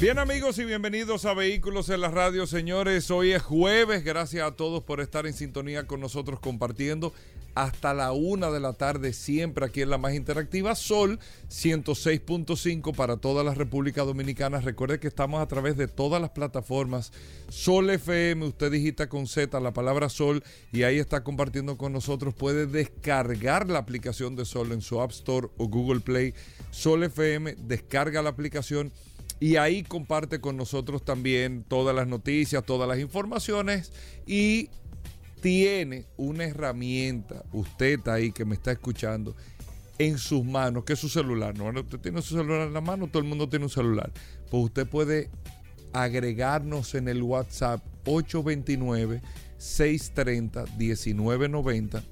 Bien amigos y bienvenidos a Vehículos en la Radio, señores. Hoy es jueves, gracias a todos por estar en sintonía con nosotros compartiendo hasta la una de la tarde, siempre aquí en la más interactiva, Sol 106.5 para toda la República Dominicana. Recuerde que estamos a través de todas las plataformas. Sol FM, usted digita con Z la palabra Sol y ahí está compartiendo con nosotros. Puede descargar la aplicación de Sol en su App Store o Google Play. Sol FM, descarga la aplicación y ahí comparte con nosotros también todas las noticias, todas las informaciones y tiene una herramienta, usted ahí que me está escuchando, en sus manos, que es su celular. No, usted tiene su celular en la mano, todo el mundo tiene un celular. Pues usted puede agregarnos en el WhatsApp 829 630 1990.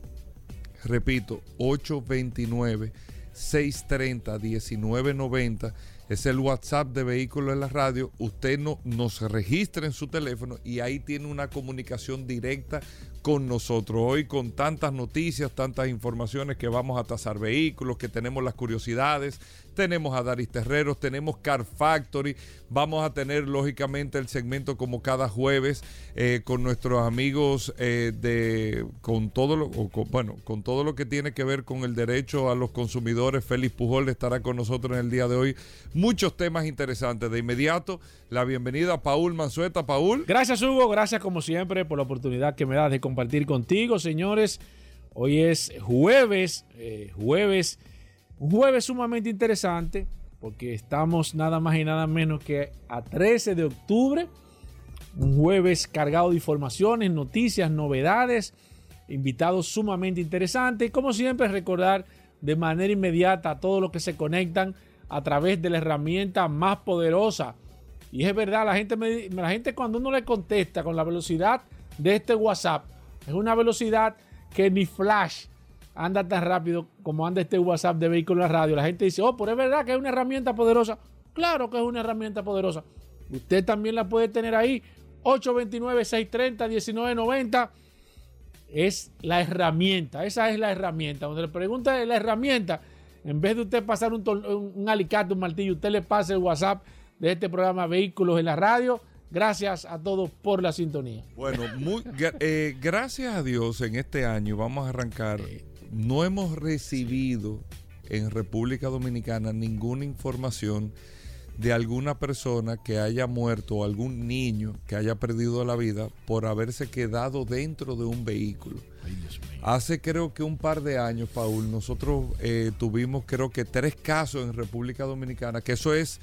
Repito, 829 630 1990 es el WhatsApp de Vehículos en la Radio. Usted no, nos registra en su teléfono y ahí tiene una comunicación directa con nosotros. Hoy con tantas noticias, tantas informaciones que vamos a tasar vehículos, que tenemos las curiosidades, tenemos a Daris Terreros, tenemos Car Factory, vamos a tener lógicamente el segmento como cada jueves eh, con nuestros amigos eh, de con todo lo bueno con todo lo que tiene que ver con el derecho a los consumidores. Félix Pujol estará con nosotros en el día de hoy. Muchos temas interesantes. De inmediato, la bienvenida a Paul Manzueta. Paul. Gracias Hugo, gracias como siempre por la oportunidad que me das de compartir contigo, señores. Hoy es jueves, eh, jueves un jueves sumamente interesante porque estamos nada más y nada menos que a 13 de octubre. Un jueves cargado de informaciones, noticias, novedades, invitados sumamente interesantes. Y como siempre, recordar de manera inmediata a todos los que se conectan a través de la herramienta más poderosa. Y es verdad, la gente, me, la gente cuando uno le contesta con la velocidad de este WhatsApp, es una velocidad que ni Flash anda tan rápido como anda este WhatsApp de vehículo en la radio. La gente dice, oh, pero es verdad que es una herramienta poderosa. Claro que es una herramienta poderosa. Usted también la puede tener ahí. 829-630-1990 es la herramienta. Esa es la herramienta. Cuando le pregunta la herramienta, en vez de usted pasar un, un alicate, un martillo, usted le pasa el WhatsApp de este programa Vehículos en la Radio. Gracias a todos por la sintonía. Bueno, muy, eh, gracias a Dios en este año vamos a arrancar no hemos recibido en República Dominicana ninguna información de alguna persona que haya muerto o algún niño que haya perdido la vida por haberse quedado dentro de un vehículo. Hace creo que un par de años, Paul, nosotros eh, tuvimos creo que tres casos en República Dominicana, que eso es,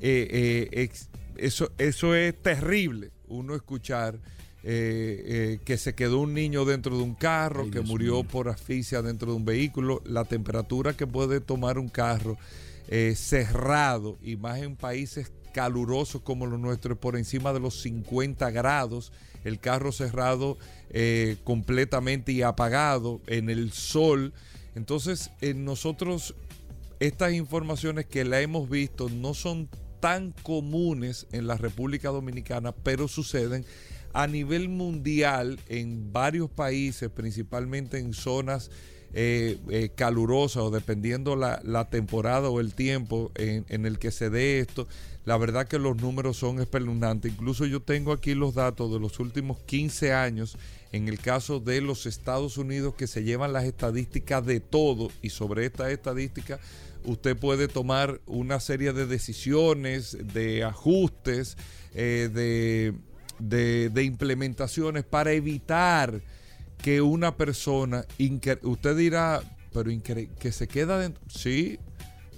eh, eh, eso, eso es terrible, uno escuchar eh, eh, que se quedó un niño dentro de un carro, que murió por asfixia dentro de un vehículo, la temperatura que puede tomar un carro eh, cerrado y más en países calurosos como los nuestros, por encima de los 50 grados, el carro cerrado completamente y apagado en el sol. Entonces, nosotros estas informaciones que la hemos visto no son tan comunes en la República Dominicana, pero suceden a nivel mundial en varios países, principalmente en zonas eh, eh, calurosas o dependiendo la, la, temporada o el tiempo en, en, el que se dé esto, la verdad que los números son espeluznantes. Incluso yo tengo aquí los datos de los últimos 15 años en el caso de los Estados Unidos que se llevan las estadísticas de todo y sobre estas estadísticas usted puede tomar una serie de decisiones, de ajustes, eh, de de, implementaciones para evitar que una persona, usted dirá, pero que se queda dentro. Sí,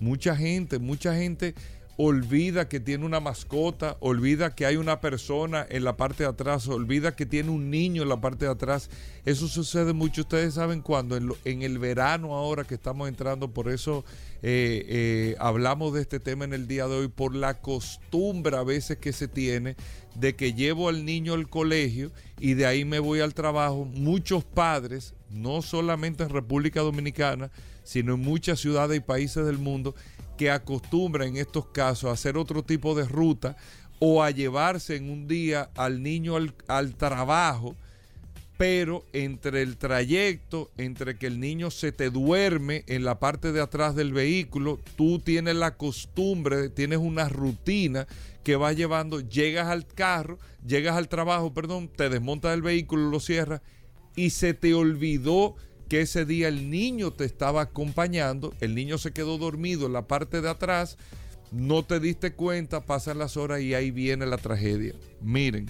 mucha gente, mucha gente olvida que tiene una mascota, olvida que hay una persona en la parte de atrás, olvida que tiene un niño en la parte de atrás. Eso sucede mucho, ustedes saben cuándo, en, el verano ahora que estamos entrando, por eso eh, eh, hablamos de este tema en el día de hoy, por la costumbre a veces que se tiene de que llevo al niño al colegio y de ahí me voy al trabajo. Muchos padres, no solamente en República Dominicana, sino en muchas ciudades y países del mundo, que acostumbran en estos casos a hacer otro tipo de ruta o a llevarse en un día al niño al, trabajo, pero entre el trayecto, entre que el niño se te duerme en la parte de atrás del vehículo, tú tienes la costumbre, tienes una rutina que vas llevando, llegas al carro, llegas al trabajo, perdón, te desmontas el vehículo, lo cierras y se te olvidó que ese día el niño te estaba acompañando, el niño se quedó dormido en la parte de atrás, no te diste cuenta, pasan las horas y ahí viene la tragedia. Miren,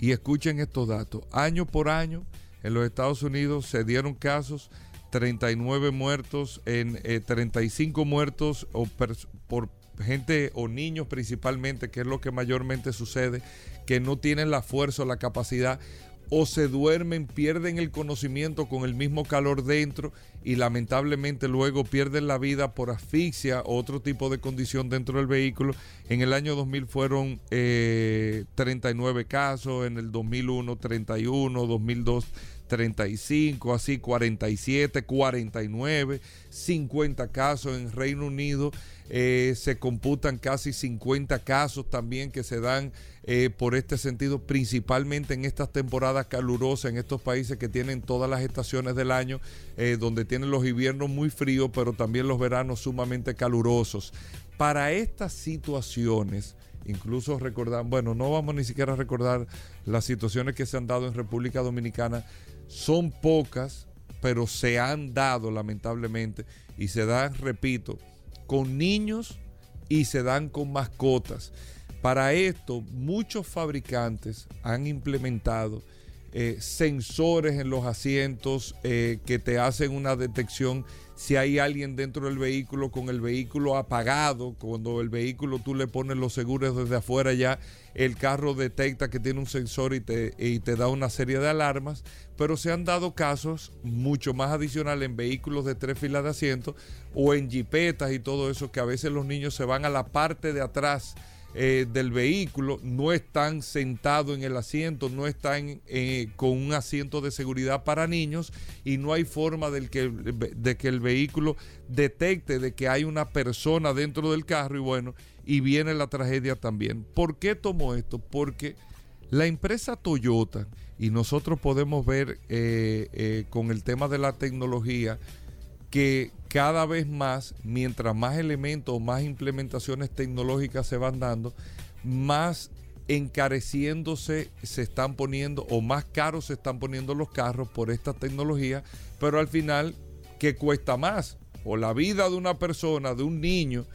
y escuchen estos datos, año por año en los Estados Unidos se dieron casos, 39 muertos, en 35 eh, muertos o por gente o niños principalmente, que es lo que mayormente sucede, que no tienen la fuerza o la capacidad o se duermen, pierden el conocimiento con el mismo calor dentro y lamentablemente luego pierden la vida por asfixia o otro tipo de condición dentro del vehículo. En el año 2000 fueron 39 eh, casos, en el 2001 31, 2002 35, así 47, 49, 50 casos en Reino Unido. Eh, se computan casi 50 casos también que se dan eh, por este sentido, principalmente en estas temporadas calurosas, en estos países que tienen todas las estaciones del año, eh, donde tienen los inviernos muy fríos, pero también los veranos sumamente calurosos. Para estas situaciones, incluso recordar, bueno, no vamos ni siquiera a recordar las situaciones que se han dado en República Dominicana, son pocas, pero se han dado lamentablemente y se dan, repito, con niños y se dan con mascotas. Para esto, muchos fabricantes han implementado eh, sensores en los asientos eh, que te hacen una detección si hay alguien dentro del vehículo con el vehículo apagado, cuando el vehículo tú le pones los seguros desde afuera ya, el carro detecta que tiene un sensor y te, y te da una serie de alarmas, pero se han dado casos mucho más adicionales en vehículos de tres filas de asientos o en jipetas y todo eso, que a veces los niños se van a la parte de atrás eh, del vehículo, no están sentados en el asiento, no están eh, con un asiento de seguridad para niños y no hay forma del que, de que el vehículo detecte de que hay una persona dentro del carro y bueno, y viene la tragedia también. ¿Por qué tomo esto? Porque la empresa Toyota, y nosotros podemos ver eh, con el tema de la tecnología, que cada vez más, mientras más elementos más implementaciones tecnológicas se van dando, más encareciéndose se están poniendo o más caros se están poniendo los carros por esta tecnología, pero al final, ¿qué cuesta más? O la vida de una persona, de un niño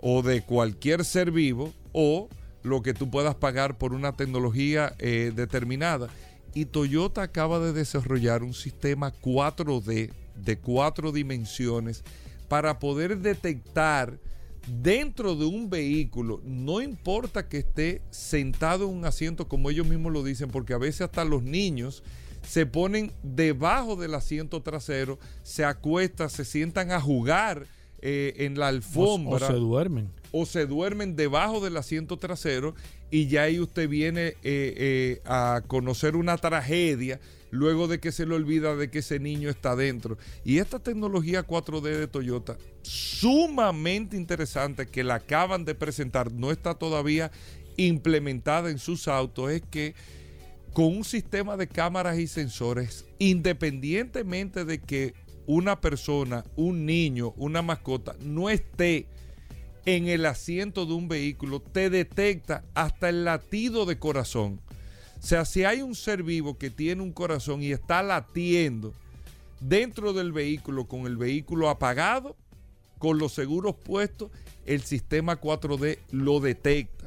o de cualquier ser vivo, o lo que tú puedas pagar por una tecnología eh, determinada. Y Toyota acaba de desarrollar un sistema 4D de cuatro dimensiones para poder detectar dentro de un vehículo, no importa que esté sentado en un asiento como ellos mismos lo dicen, porque a veces hasta los niños se ponen debajo del asiento trasero, se acuestan, se sientan a jugar eh, en la alfombra. O, se duermen. O se duermen debajo del asiento trasero y ya ahí usted viene eh, eh, a conocer una tragedia luego de que se le olvida de que ese niño está dentro. Y esta tecnología 4D de Toyota, sumamente interesante, que la acaban de presentar, no está todavía implementada en sus autos, es que con un sistema de cámaras y sensores, independientemente de que una persona, un niño, una mascota no esté en el asiento de un vehículo, te detecta hasta el latido de corazón. O sea, si hay un ser vivo que tiene un corazón y está latiendo dentro del vehículo con el vehículo apagado, con los seguros puestos, el sistema 4D lo detecta.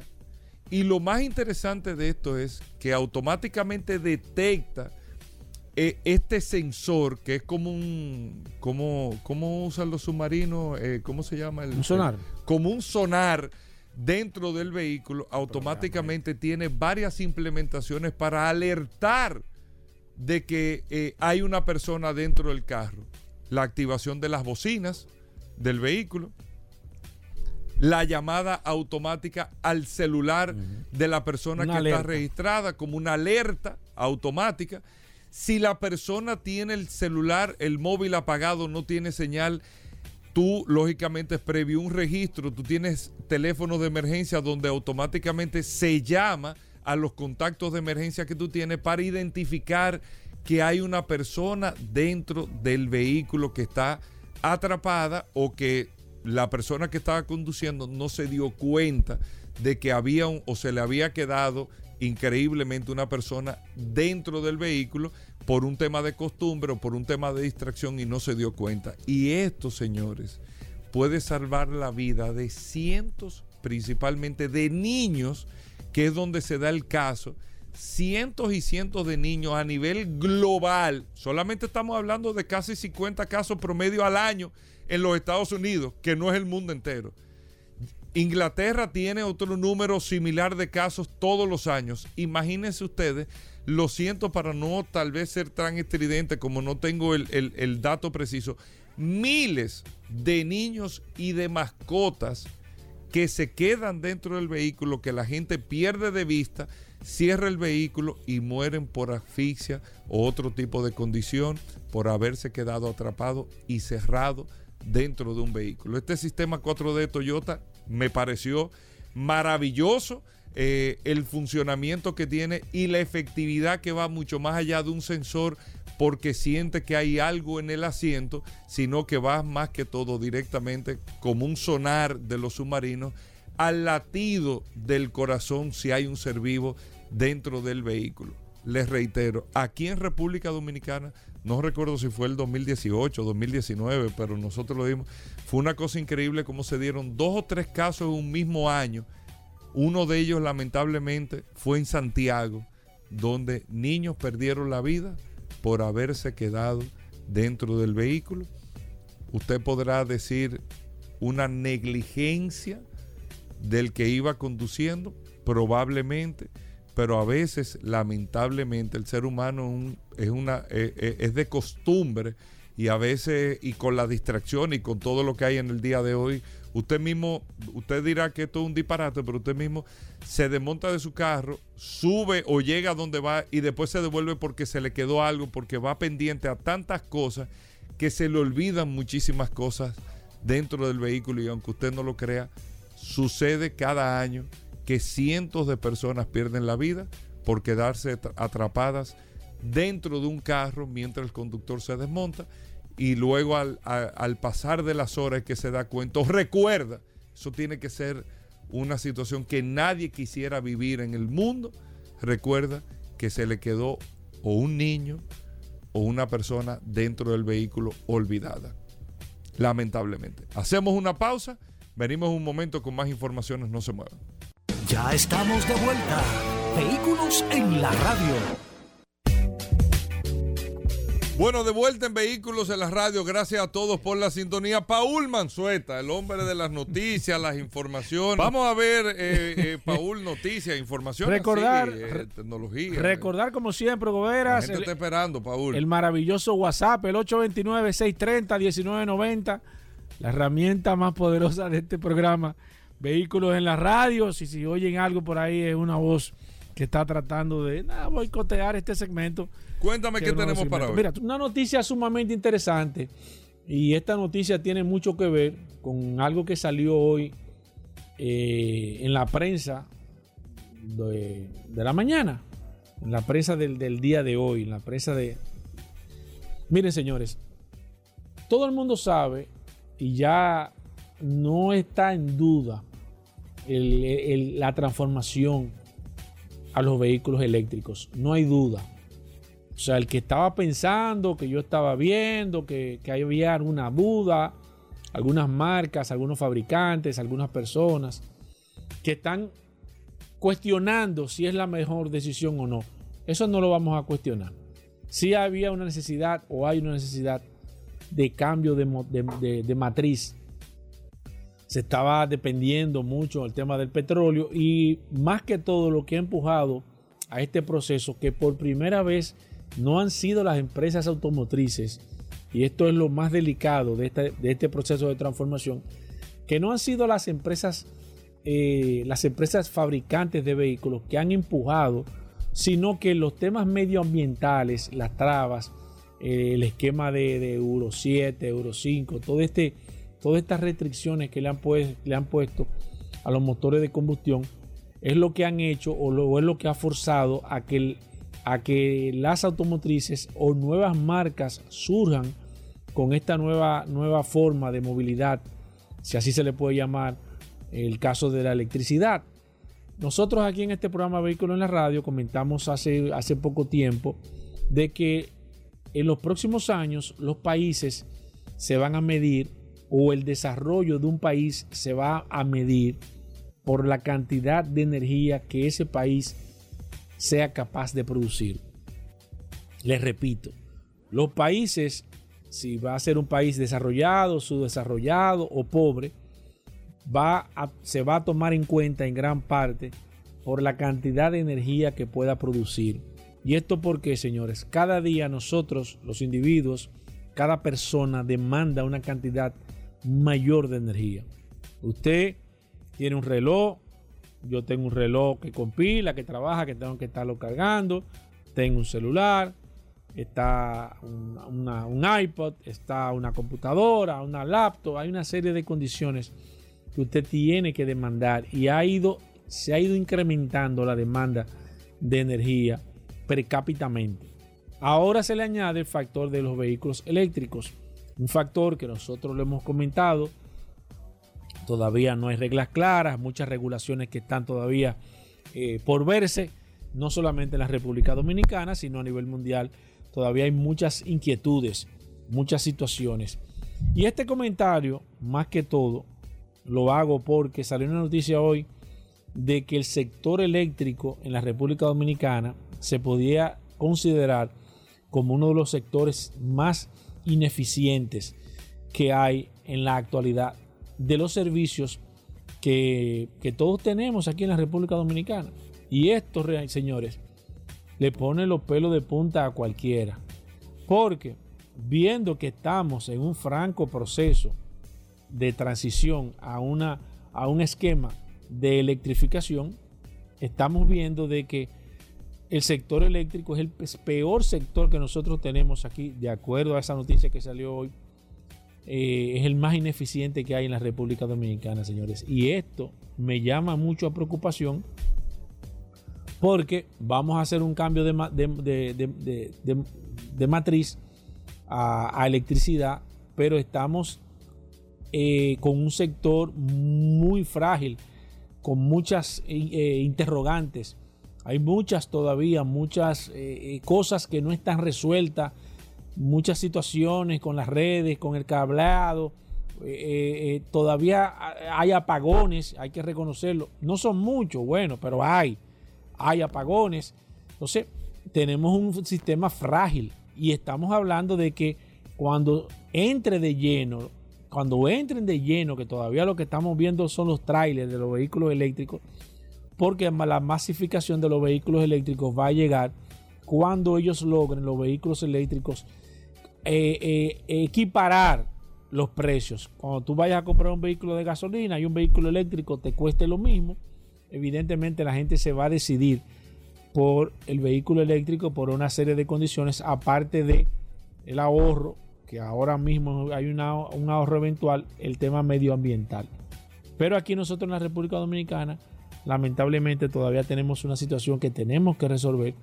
Y lo más interesante de esto es que automáticamente detecta eh, este sensor que es como un, como, ¿cómo usan los submarinos? Eh, ¿Cómo se llama? El, Un sonar. el- como un sonar dentro del vehículo, automáticamente tiene varias implementaciones para alertar de que eh, hay una persona dentro del carro. La activación de las bocinas del vehículo, la llamada automática al celular de la persona Una que alerta. está registrada como una alerta automática. Si la persona tiene el celular, el móvil apagado, no tiene señal, tú lógicamente previo un registro, tú tienes teléfonos de emergencia donde automáticamente se llama a los contactos de emergencia que tú tienes para identificar que hay una persona dentro del vehículo que está atrapada o que la persona que estaba conduciendo no se dio cuenta de que había un, o se le había quedado increíblemente una persona dentro del vehículo por un tema de costumbre o por un tema de distracción y no se dio cuenta. Y esto, señores, puede salvar la vida de cientos, principalmente de niños, que es donde se da el caso. Cientos y cientos de niños a nivel global. Solamente estamos hablando de casi 50 casos promedio al año en los Estados Unidos, que no es el mundo entero. Inglaterra tiene otro número similar de casos todos los años. Imagínense ustedes, lo siento para no tal vez ser tan estridente como no tengo el, el- dato preciso, miles de niños y de mascotas que se quedan dentro del vehículo, que la gente pierde de vista, cierra el vehículo y mueren por asfixia o otro tipo de condición por haberse quedado atrapado y cerrado dentro de un vehículo. Este sistema 4D de Toyota me pareció maravilloso. eh, el funcionamiento que tiene y la efectividad que va mucho más allá de un sensor porque siente que hay algo en el asiento, sino que va más que todo directamente como un sonar de los submarinos al latido del corazón si hay un ser vivo dentro del vehículo. Les reitero, aquí en República Dominicana, no recuerdo si fue el 2018 o 2019, pero nosotros lo dimos, fue una cosa increíble cómo se dieron dos o tres casos en un mismo año. Uno de ellos lamentablemente fue en Santiago, donde niños perdieron la vida por haberse quedado dentro del vehículo. Usted podrá decir una negligencia del que iba conduciendo, probablemente, pero a veces, lamentablemente, el ser humano un- es, una, eh, eh, es de costumbre y a veces, y con la distracción y con todo lo que hay en el día de hoy, usted mismo, usted dirá que esto es un disparate, pero usted mismo se desmonta de su carro, sube o llega a donde va y después se devuelve porque se le quedó algo, porque va pendiente a tantas cosas que se le olvidan muchísimas cosas dentro del vehículo y aunque usted no lo crea, sucede cada año que cientos de personas pierden la vida por quedarse tra- atrapadas dentro de un carro mientras el conductor se desmonta y luego al, pasar de las horas que se da cuenta, recuerda, eso tiene que ser una situación que nadie quisiera vivir en el mundo, recuerda que se le quedó o un niño o una persona dentro del vehículo olvidada. Lamentablemente. Hacemos una pausa, venimos un momento con más informaciones, no se muevan. Ya estamos de vuelta. Vehículos en la radio. Bueno, de vuelta en Vehículos en la Radio. Gracias a todos por la sintonía. Paul Manzueta, el hombre de las noticias, las informaciones. Vamos a ver, eh, eh, Paul, noticias, información. Recordar- así, eh, tecnología. Recordar como siempre, La Goberas, gente el, está esperando, Paul. el maravilloso WhatsApp, el 829-630-1990, la herramienta más poderosa de este programa, Vehículos en la Radio. Si, si oyen algo por ahí, es una voz que está tratando de nada, boicotear este segmento. Cuéntame qué tenemos para hoy. Mira, una noticia sumamente interesante y esta noticia tiene mucho que ver con algo que salió hoy eh, en la prensa de, de la mañana, en la prensa del, del día de hoy, en la prensa de... Miren señores, todo el mundo sabe y ya no está en duda la transformación a los vehículos eléctricos, no hay duda. O sea, el que estaba pensando, que yo estaba viendo, que, que había alguna duda, algunas marcas, algunos fabricantes, algunas personas que están cuestionando si es la mejor decisión o no. Eso no lo vamos a cuestionar. sí había una necesidad o hay una necesidad de cambio de, matriz. Se estaba dependiendo mucho del tema del petróleo y más que todo lo que ha empujado a este proceso que por primera vez no han sido las empresas automotrices, y esto es lo más delicado de este, de proceso de transformación, que no han sido las empresas, eh, las empresas fabricantes de vehículos que han empujado, sino que los temas medioambientales, las trabas, eh, el esquema de, Euro 7, Euro 5, todo este, todas estas restricciones que le han, pues, le han puesto a los motores de combustión, es lo que han hecho o, es lo que ha forzado a que, a que las automotrices o nuevas marcas surjan con esta nueva, nueva forma de movilidad, si así se le puede llamar, el caso de la electricidad. Nosotros aquí en este programa Vehículos en la Radio comentamos hace, hace poco tiempo de que en los próximos años los países se van a medir o el desarrollo de un país se va a medir por la cantidad de energía que ese país sea capaz de producir. Les repito, los países, si va a ser un país desarrollado, subdesarrollado o pobre, va se va a tomar en cuenta en gran parte por la cantidad de energía que pueda producir. ¿Y esto porque, señores? Cada día nosotros, los individuos, cada persona demanda una cantidad mayor de energía. Usted tiene un reloj, yo tengo un reloj que compila, que trabaja, que tengo que estarlo cargando, tengo un celular, está un iPod, está una computadora, una laptop, hay una serie de condiciones que usted tiene que demandar y ha ido, se ha ido incrementando la demanda de energía per Ahora se le añade el factor de los vehículos eléctricos, un factor que nosotros lo hemos comentado Todavía no hay reglas claras, muchas regulaciones que están todavía eh, por verse, no solamente en la República Dominicana, sino a nivel mundial. Todavía hay muchas inquietudes, muchas situaciones. Y este comentario, más que todo, lo hago porque salió una noticia hoy de que el sector eléctrico en la República Dominicana se podía considerar como uno de los sectores más ineficientes que hay en la actualidad de los servicios que, todos tenemos aquí en la República Dominicana. Y esto, señores, le pone los pelos de punta a cualquiera. Porque viendo que estamos en un franco proceso de transición a, una, a un esquema de electrificación, estamos viendo de que el sector eléctrico es el peor sector que nosotros tenemos aquí, de acuerdo a esa noticia que salió hoy eh, es el más ineficiente que hay en la República Dominicana, señores. Y esto me llama mucho a preocupación porque vamos a hacer un cambio de, matriz a, electricidad, pero estamos eh, con un sector muy frágil, con muchas eh, interrogantes. Hay muchas todavía, muchas cosas que no están resueltas muchas situaciones con las redes, con el cableado. Eh, eh, eh, todavía hay apagones, hay que reconocerlo. No son muchos, bueno, pero hay. Hay apagones. Entonces, tenemos un sistema frágil y estamos hablando de que cuando entre de lleno, cuando entren de lleno, que todavía lo que estamos viendo son los trailers de los vehículos eléctricos, porque la masificación de los vehículos eléctricos va a llegar cuando ellos logren los vehículos eléctricos eh, eh, equiparar los precios. Cuando tú vayas a comprar un vehículo de gasolina y un vehículo eléctrico te cueste lo mismo, evidentemente la gente se va a decidir por el vehículo eléctrico por una serie de condiciones, aparte de el ahorro, que ahora mismo hay un ahorro eventual, el tema medioambiental. Pero aquí nosotros en la República Dominicana, lamentablemente todavía tenemos una situación que tenemos que resolver.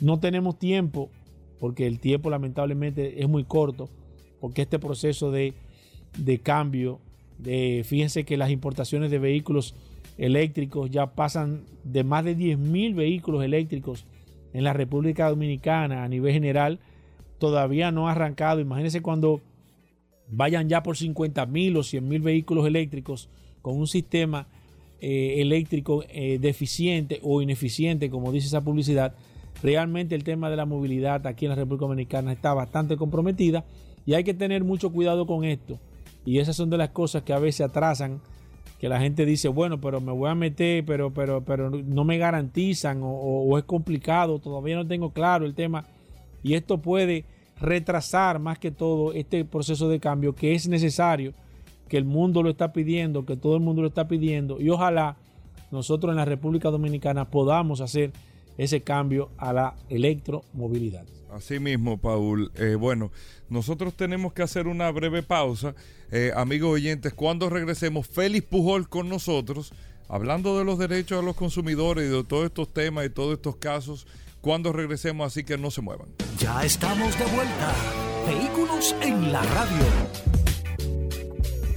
No tenemos tiempo porque el tiempo lamentablemente es muy corto, porque este proceso de, cambio, de, fíjense que las importaciones de vehículos eléctricos ya pasan de más de 10.000 vehículos eléctricos en la República Dominicana a nivel general, todavía no ha arrancado. Imagínense cuando vayan ya por 50.000 o 100.000 vehículos eléctricos con un sistema eh, eléctrico eh, deficiente o ineficiente, como dice esa publicidad, realmente el tema de la movilidad aquí en la República Dominicana está bastante comprometida y hay que tener mucho cuidado con esto. Y esas son de las cosas que a veces atrasan, que la gente dice, bueno, pero me voy a meter, pero, pero, pero no me garantizan o, es complicado, todavía no tengo claro el tema. Y esto puede retrasar más que todo este proceso de cambio que es necesario, que el mundo lo está pidiendo, que todo el mundo lo está pidiendo y ojalá nosotros en la República Dominicana podamos hacer ese cambio a la electromovilidad. Así mismo, Paul. Eh, bueno, nosotros tenemos que hacer una breve pausa. Eh, amigos oyentes, cuando regresemos, Félix Pujol con nosotros, hablando de los derechos de los consumidores y de todos estos temas y todos estos casos, cuando regresemos, así que no se muevan. Ya estamos de vuelta. Vehículos en la radio.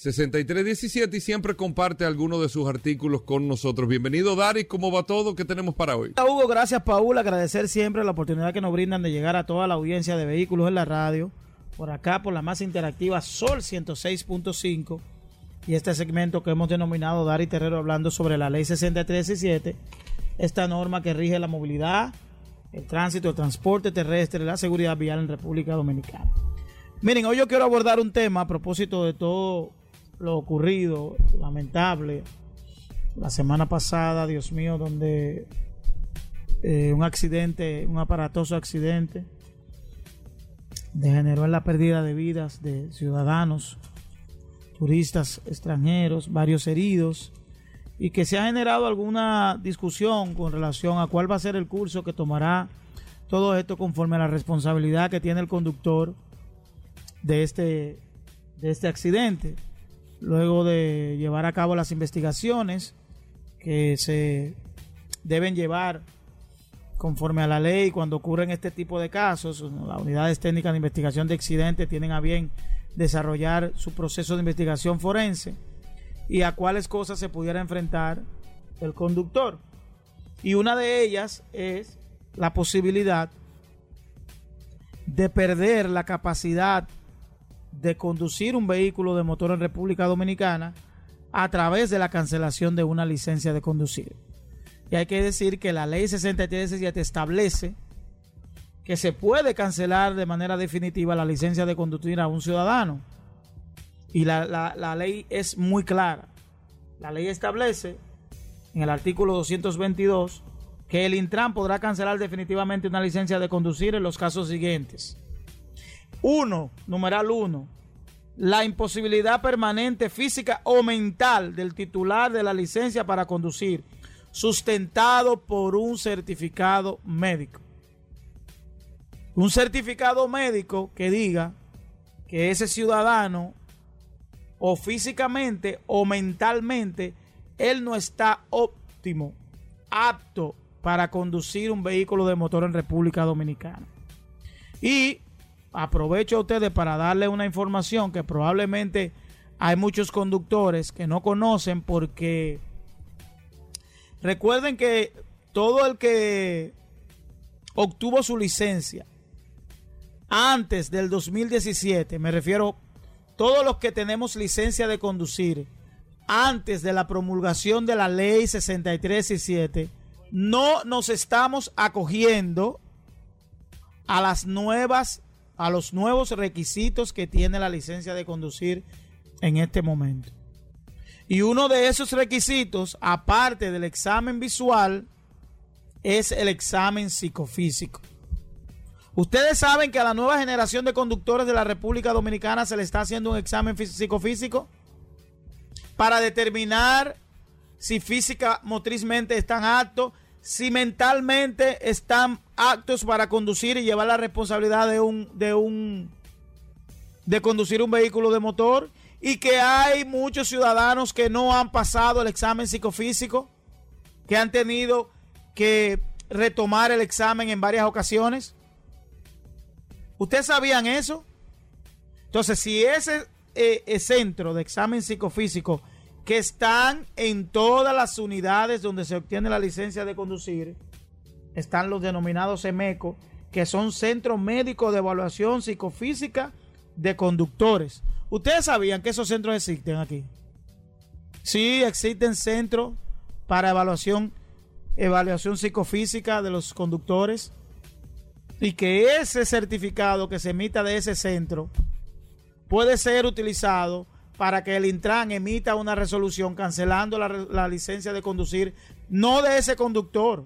6317 y siempre comparte algunos de sus artículos con nosotros. Bienvenido, Dari. ¿Cómo va todo? ¿Qué tenemos para hoy? Hugo, gracias, Paul. Agradecer siempre la oportunidad que nos brindan de llegar a toda la audiencia de vehículos en la radio. Por acá, por la más interactiva Sol 106.5. Y este segmento que hemos denominado Dari Terrero hablando sobre la ley 6317. Esta norma que rige la movilidad, el tránsito, el transporte terrestre, la seguridad vial en República Dominicana. Miren, hoy yo quiero abordar un tema a propósito de todo lo ocurrido, lamentable, la semana pasada, Dios mío, donde eh, un accidente, un aparatoso accidente, degeneró en la pérdida de vidas de ciudadanos, turistas extranjeros, varios heridos, y que se ha generado alguna discusión con relación a cuál va a ser el curso que tomará todo esto conforme a la responsabilidad que tiene el conductor de este, de este accidente luego de llevar a cabo las investigaciones que se deben llevar conforme a la ley cuando ocurren este tipo de casos. Las unidades técnicas de investigación de accidentes tienen a bien desarrollar su proceso de investigación forense y a cuáles cosas se pudiera enfrentar el conductor. Y una de ellas es la posibilidad de perder la capacidad de conducir un vehículo de motor en República Dominicana a través de la cancelación de una licencia de conducir. Y hay que decir que la ley 6317 establece que se puede cancelar de manera definitiva la licencia de conducir a un ciudadano. Y la, la ley es muy clara. La ley establece en el artículo 222 que el Intran podrá cancelar definitivamente una licencia de conducir en los casos siguientes. Uno, numeral uno, la imposibilidad permanente física o mental del titular de la licencia para conducir, sustentado por un certificado médico. Un certificado médico que diga que ese ciudadano o físicamente o mentalmente él no está óptimo, apto para conducir un vehículo de motor en República Dominicana. Y aprovecho a ustedes para darle una información que probablemente hay muchos conductores que no conocen porque recuerden que todo el que obtuvo su licencia antes del 2017, me refiero todos los que tenemos licencia de conducir antes de la promulgación de la ley 63 y 7, no nos estamos acogiendo a las nuevas a los nuevos requisitos que tiene la licencia de conducir en este momento. Y uno de esos requisitos, aparte del examen visual, es el examen psicofísico. Ustedes saben que a la nueva generación de conductores de la República Dominicana se le está haciendo un examen psicofísico para determinar si física motrizmente están aptos, si mentalmente están aptos para conducir y llevar la responsabilidad de un de un de conducir un vehículo de motor y que hay muchos ciudadanos que no han pasado el examen psicofísico, que han tenido que retomar el examen en varias ocasiones. ¿Ustedes sabían eso? Entonces, si ese eh, centro de examen psicofísico que están en todas las unidades donde se obtiene la licencia de conducir. Están los denominados EMECO, que son Centros Médicos de Evaluación Psicofísica de Conductores. ¿Ustedes sabían que esos centros existen aquí? Sí, existen centros para evaluación, evaluación psicofísica de los conductores y que ese certificado que se emita de ese centro puede ser utilizado para que el Intran emita una resolución cancelando la, la, licencia de conducir, no de ese conductor,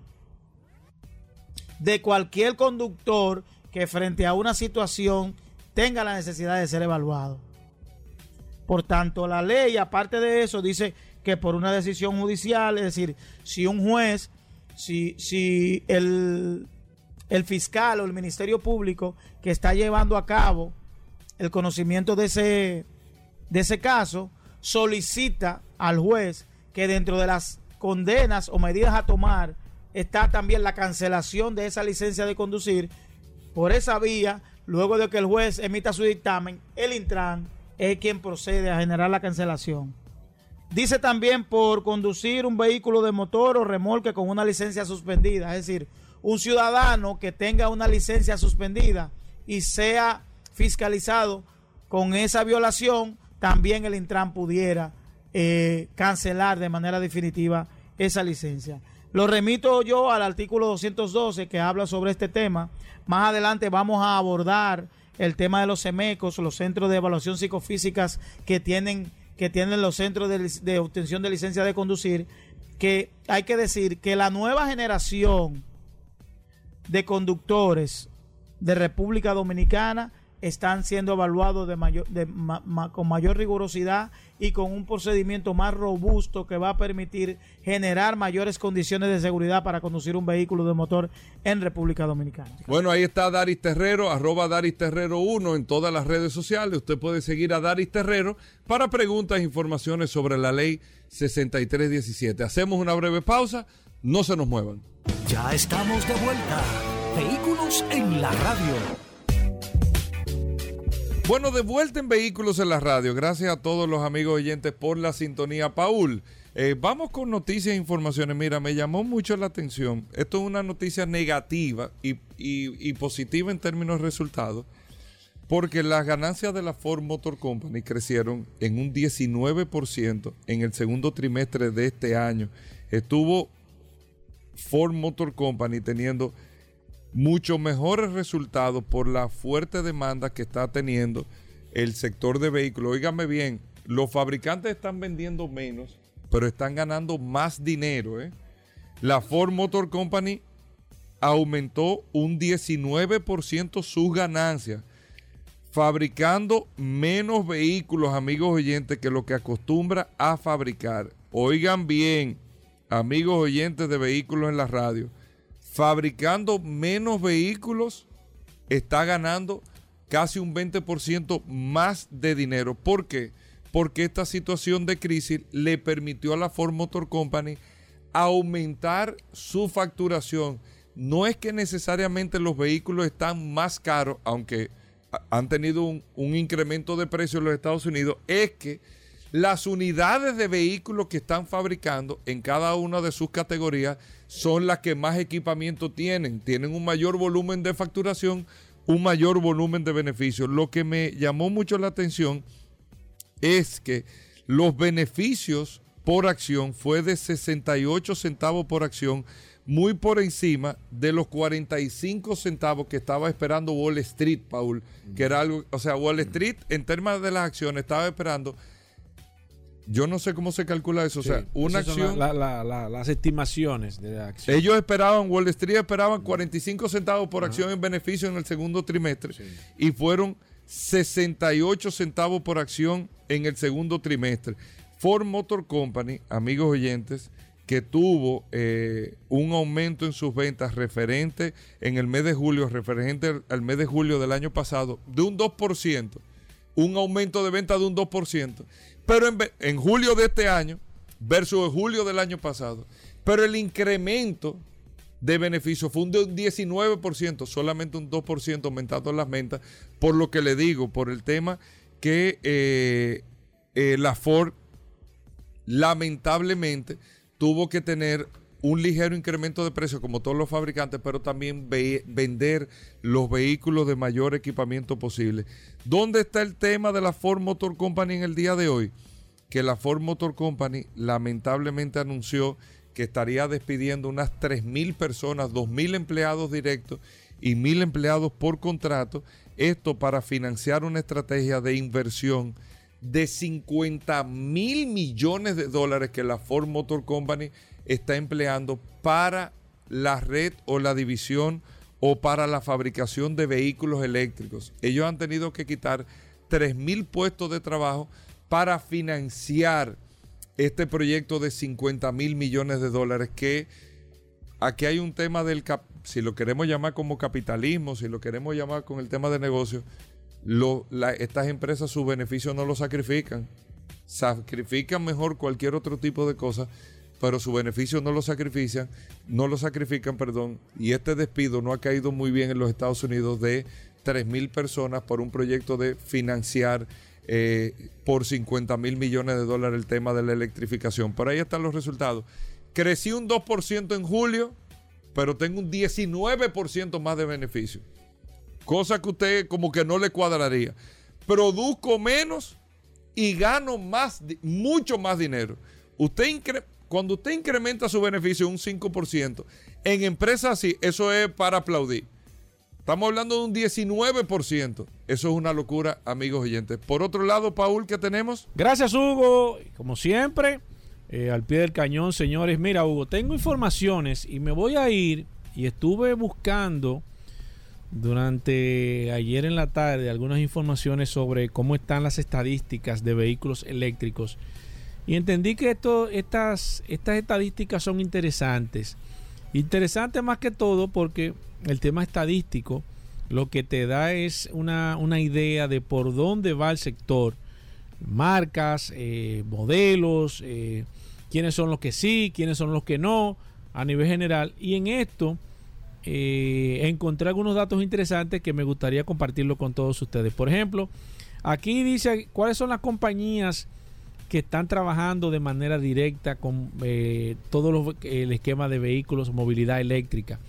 de cualquier conductor que frente a una situación tenga la necesidad de ser evaluado. Por tanto, la ley, aparte de eso, dice que por una decisión judicial, es decir, si un juez, si, si el, el fiscal o el Ministerio Público que está llevando a cabo el conocimiento de ese, de ese caso, solicita al juez que dentro de las condenas o medidas a tomar está también la cancelación de esa licencia de conducir. Por esa vía, luego de que el juez emita su dictamen, el Intran es quien procede a generar la cancelación. Dice también por conducir un vehículo de motor o remolque con una licencia suspendida, es decir, un ciudadano que tenga una licencia suspendida y sea fiscalizado con esa violación, también el Intran pudiera eh, cancelar de manera definitiva esa licencia. Lo remito yo al artículo 212 que habla sobre este tema. Más adelante vamos a abordar el tema de los SEMECOS, los centros de evaluación psicofísicas que tienen, que tienen los centros de, de obtención de licencia de conducir, que hay que decir que la nueva generación de conductores de República Dominicana están siendo evaluados de mayor, de, ma, ma, con mayor rigurosidad y con un procedimiento más robusto que va a permitir generar mayores condiciones de seguridad para conducir un vehículo de motor en República Dominicana. Bueno, ahí está Daris Terrero, arroba Daris Terrero 1 en todas las redes sociales. Usted puede seguir a Daris Terrero para preguntas e informaciones sobre la ley 6317. Hacemos una breve pausa, no se nos muevan. Ya estamos de vuelta. Vehículos en la radio. Bueno, de vuelta en Vehículos en la Radio. Gracias a todos los amigos oyentes por la sintonía. Paul, eh, vamos con noticias e informaciones. Mira, me llamó mucho la atención. Esto es una noticia negativa y, y, y positiva en términos de resultados, porque las ganancias de la Ford Motor Company crecieron en un 19% en el segundo trimestre de este año. Estuvo Ford Motor Company teniendo mucho mejores resultados por la fuerte demanda que está teniendo el sector de vehículos. Óigame bien, los fabricantes están vendiendo menos, pero están ganando más dinero. ¿eh? La Ford Motor Company aumentó un 19% sus ganancias, fabricando menos vehículos, amigos oyentes, que lo que acostumbra a fabricar. Oigan bien, amigos oyentes de vehículos en la radio fabricando menos vehículos, está ganando casi un 20% más de dinero. ¿Por qué? Porque esta situación de crisis le permitió a la Ford Motor Company aumentar su facturación. No es que necesariamente los vehículos están más caros, aunque han tenido un, un incremento de precio en los Estados Unidos, es que las unidades de vehículos que están fabricando en cada una de sus categorías son las que más equipamiento tienen, tienen un mayor volumen de facturación, un mayor volumen de beneficios. Lo que me llamó mucho la atención es que los beneficios por acción fue de 68 centavos por acción, muy por encima de los 45 centavos que estaba esperando Wall Street, Paul, que era algo, o sea, Wall Street en términos de las acciones estaba esperando yo no sé cómo se calcula eso. Sí, o sea, una acción. La, la, la, las estimaciones de la acción. Ellos esperaban, Wall Street esperaban 45 centavos por acción en beneficio en el segundo trimestre sí. y fueron 68 centavos por acción en el segundo trimestre. Ford Motor Company, amigos oyentes, que tuvo eh, un aumento en sus ventas referente en el mes de julio, referente al mes de julio del año pasado, de un 2%, un aumento de venta de un 2%. Pero en, en julio de este año versus julio del año pasado. Pero el incremento de beneficio fue un de un 19%, solamente un 2% aumentando las ventas, por lo que le digo, por el tema que eh, eh, la Ford lamentablemente tuvo que tener un ligero incremento de precio como todos los fabricantes, pero también vender los vehículos de mayor equipamiento posible. ¿Dónde está el tema de la Ford Motor Company en el día de hoy? Que la Ford Motor Company lamentablemente anunció que estaría despidiendo unas 3.000 personas, 2.000 empleados directos y 1.000 empleados por contrato, esto para financiar una estrategia de inversión de 50 mil millones de dólares que la Ford Motor Company está empleando para la red o la división o para la fabricación de vehículos eléctricos. Ellos han tenido que quitar 3 mil puestos de trabajo para financiar este proyecto de 50 mil millones de dólares que aquí hay un tema del, si lo queremos llamar como capitalismo, si lo queremos llamar con el tema de negocio, estas empresas sus beneficios no lo sacrifican. Sacrifican mejor cualquier otro tipo de cosa, pero su beneficio no lo sacrifican, no lo sacrifican, perdón, y este despido no ha caído muy bien en los Estados Unidos de 3 mil personas por un proyecto de financiar eh, por 50 mil millones de dólares el tema de la electrificación. Por ahí están los resultados. Crecí un 2% en julio, pero tengo un 19% más de beneficio. Cosa que usted como que no le cuadraría. Produzco menos y gano más, mucho más dinero. Usted cuando usted incrementa su beneficio un 5%, en empresas así, eso es para aplaudir. Estamos hablando de un 19%. Eso es una locura, amigos oyentes. Por otro lado, Paul, ¿qué tenemos? Gracias, Hugo. Como siempre, eh, al pie del cañón, señores. Mira, Hugo, tengo informaciones y me voy a ir y estuve buscando durante ayer en la tarde algunas informaciones sobre cómo están las estadísticas de vehículos eléctricos y entendí que estas, estadísticas son interesantes. Interesantes más que todo porque el tema estadístico lo que te da es una, idea de por dónde va el sector. Marcas, eh, modelos, eh, quiénes son los que sí, quiénes son los que no, a nivel general. Y en esto eh, encontré algunos datos interesantes que me gustaría compartirlo con todos ustedes. Por ejemplo, aquí dice cuáles son las compañías que están trabajando de manera directa con eh, todo el esquema de vehículos, movilidad eléctrica.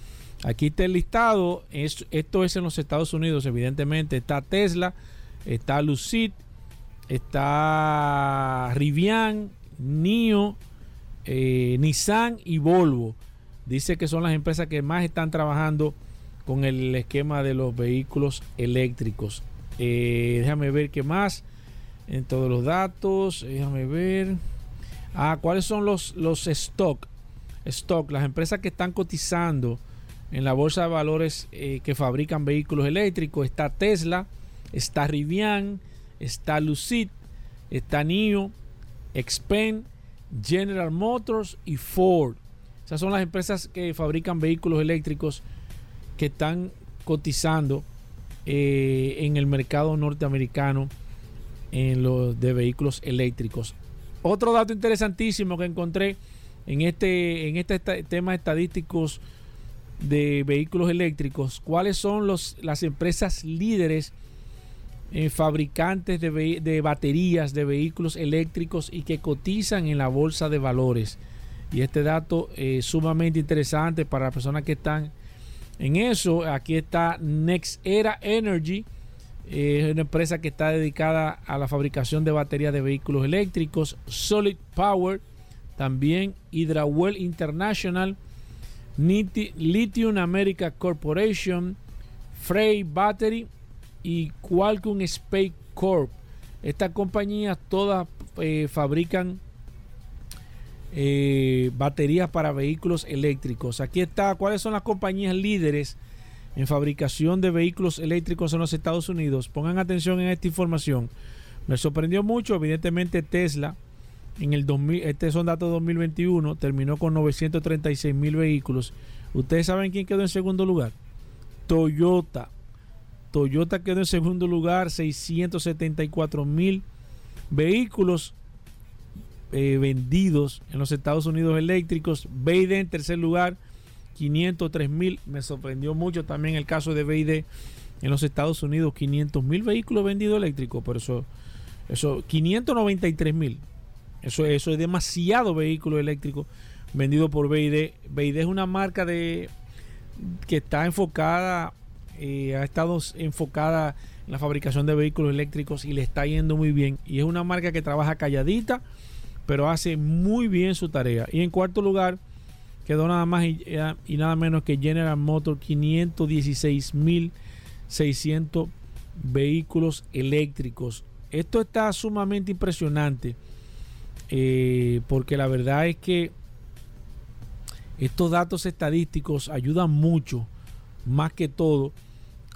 Aquí está el listado. esto es en los Estados Unidos, evidentemente. Está Tesla, está Lucid, está Rivian, NIO, eh, Nissan y Volvo. Dice que son las empresas que más están trabajando con el esquema de los vehículos eléctricos. Eh, déjame ver qué más en todos los datos. Déjame ver. Ah, ¿cuáles son los, los stock? Stock, las empresas que están cotizando en la bolsa de valores eh, que fabrican vehículos eléctricos. Está Tesla, está Rivian, está Lucid, está NIO, Expen, General Motors y Ford. Esas son las empresas que fabrican vehículos eléctricos que están cotizando eh, en el mercado norteamericano en los de vehículos eléctricos. Otro dato interesantísimo que encontré en este, en este tema estadísticos de vehículos eléctricos, cuáles son los, las empresas líderes eh, fabricantes de, baterías de vehículos eléctricos y que cotizan en la bolsa de valores. Y este dato es sumamente interesante para las personas que están en eso. Aquí está NextEra Energy. Es una empresa que está dedicada a la fabricación de baterías de vehículos eléctricos. Solid Power. También Hydrawell International. Lithium America Corporation. Frey Battery. Y Qualcomm Space Corp. Estas compañías todas eh, fabrican eh, baterías para vehículos eléctricos. Aquí está cuáles son las compañías líderes en fabricación de vehículos eléctricos en los Estados Unidos. Pongan atención en esta información. Me sorprendió mucho, evidentemente Tesla en el 2000, este son datos de 2021, terminó con 936 mil vehículos. Ustedes saben quién quedó en segundo lugar. Toyota. Toyota quedó en segundo lugar, 674 mil vehículos eh, vendidos en los Estados Unidos eléctricos. BID en tercer lugar, 503 mil. Me sorprendió mucho también el caso de BID en los Estados Unidos, 500 mil vehículos vendidos eléctricos. Por eso, eso 593 mil Eso, eso es demasiado vehículo eléctrico vendido por BID. BID es una marca de que está enfocada, eh, ha estado enfocada en la fabricación de vehículos eléctricos y le está yendo muy bien. Y es una marca que trabaja calladita, pero hace muy bien su tarea. Y en cuarto lugar, quedó nada más y, y nada menos que General Motors 516.600 vehículos eléctricos. Esto está sumamente impresionante eh, porque la verdad es que estos datos estadísticos ayudan mucho, más que todo,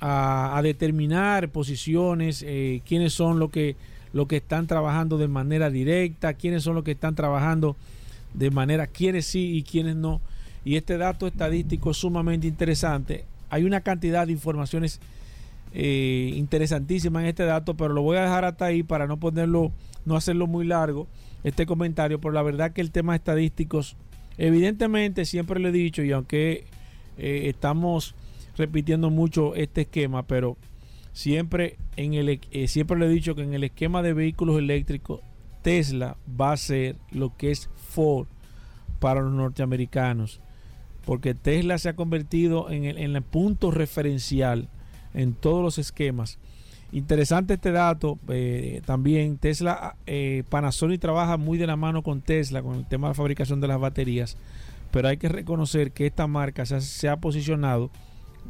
a, determinar posiciones, eh, quiénes son los que, lo que están trabajando de manera directa, quiénes son los que están trabajando de manera, quiénes sí y quiénes no. Y este dato estadístico es sumamente interesante. Hay una cantidad de informaciones eh, interesantísimas en este dato, pero lo voy a dejar hasta ahí para no ponerlo, no hacerlo muy largo este comentario, pero la verdad que el tema estadísticos, evidentemente siempre lo he dicho y aunque eh, estamos repitiendo mucho este esquema, pero siempre en el eh, siempre le he dicho que en el esquema de vehículos eléctricos Tesla va a ser lo que es Ford para los norteamericanos, porque Tesla se ha convertido en el, en el punto referencial en todos los esquemas Interesante este dato. Eh, también Tesla, eh, Panasonic trabaja muy de la mano con Tesla con el tema de la fabricación de las baterías. Pero hay que reconocer que esta marca se ha, posicionado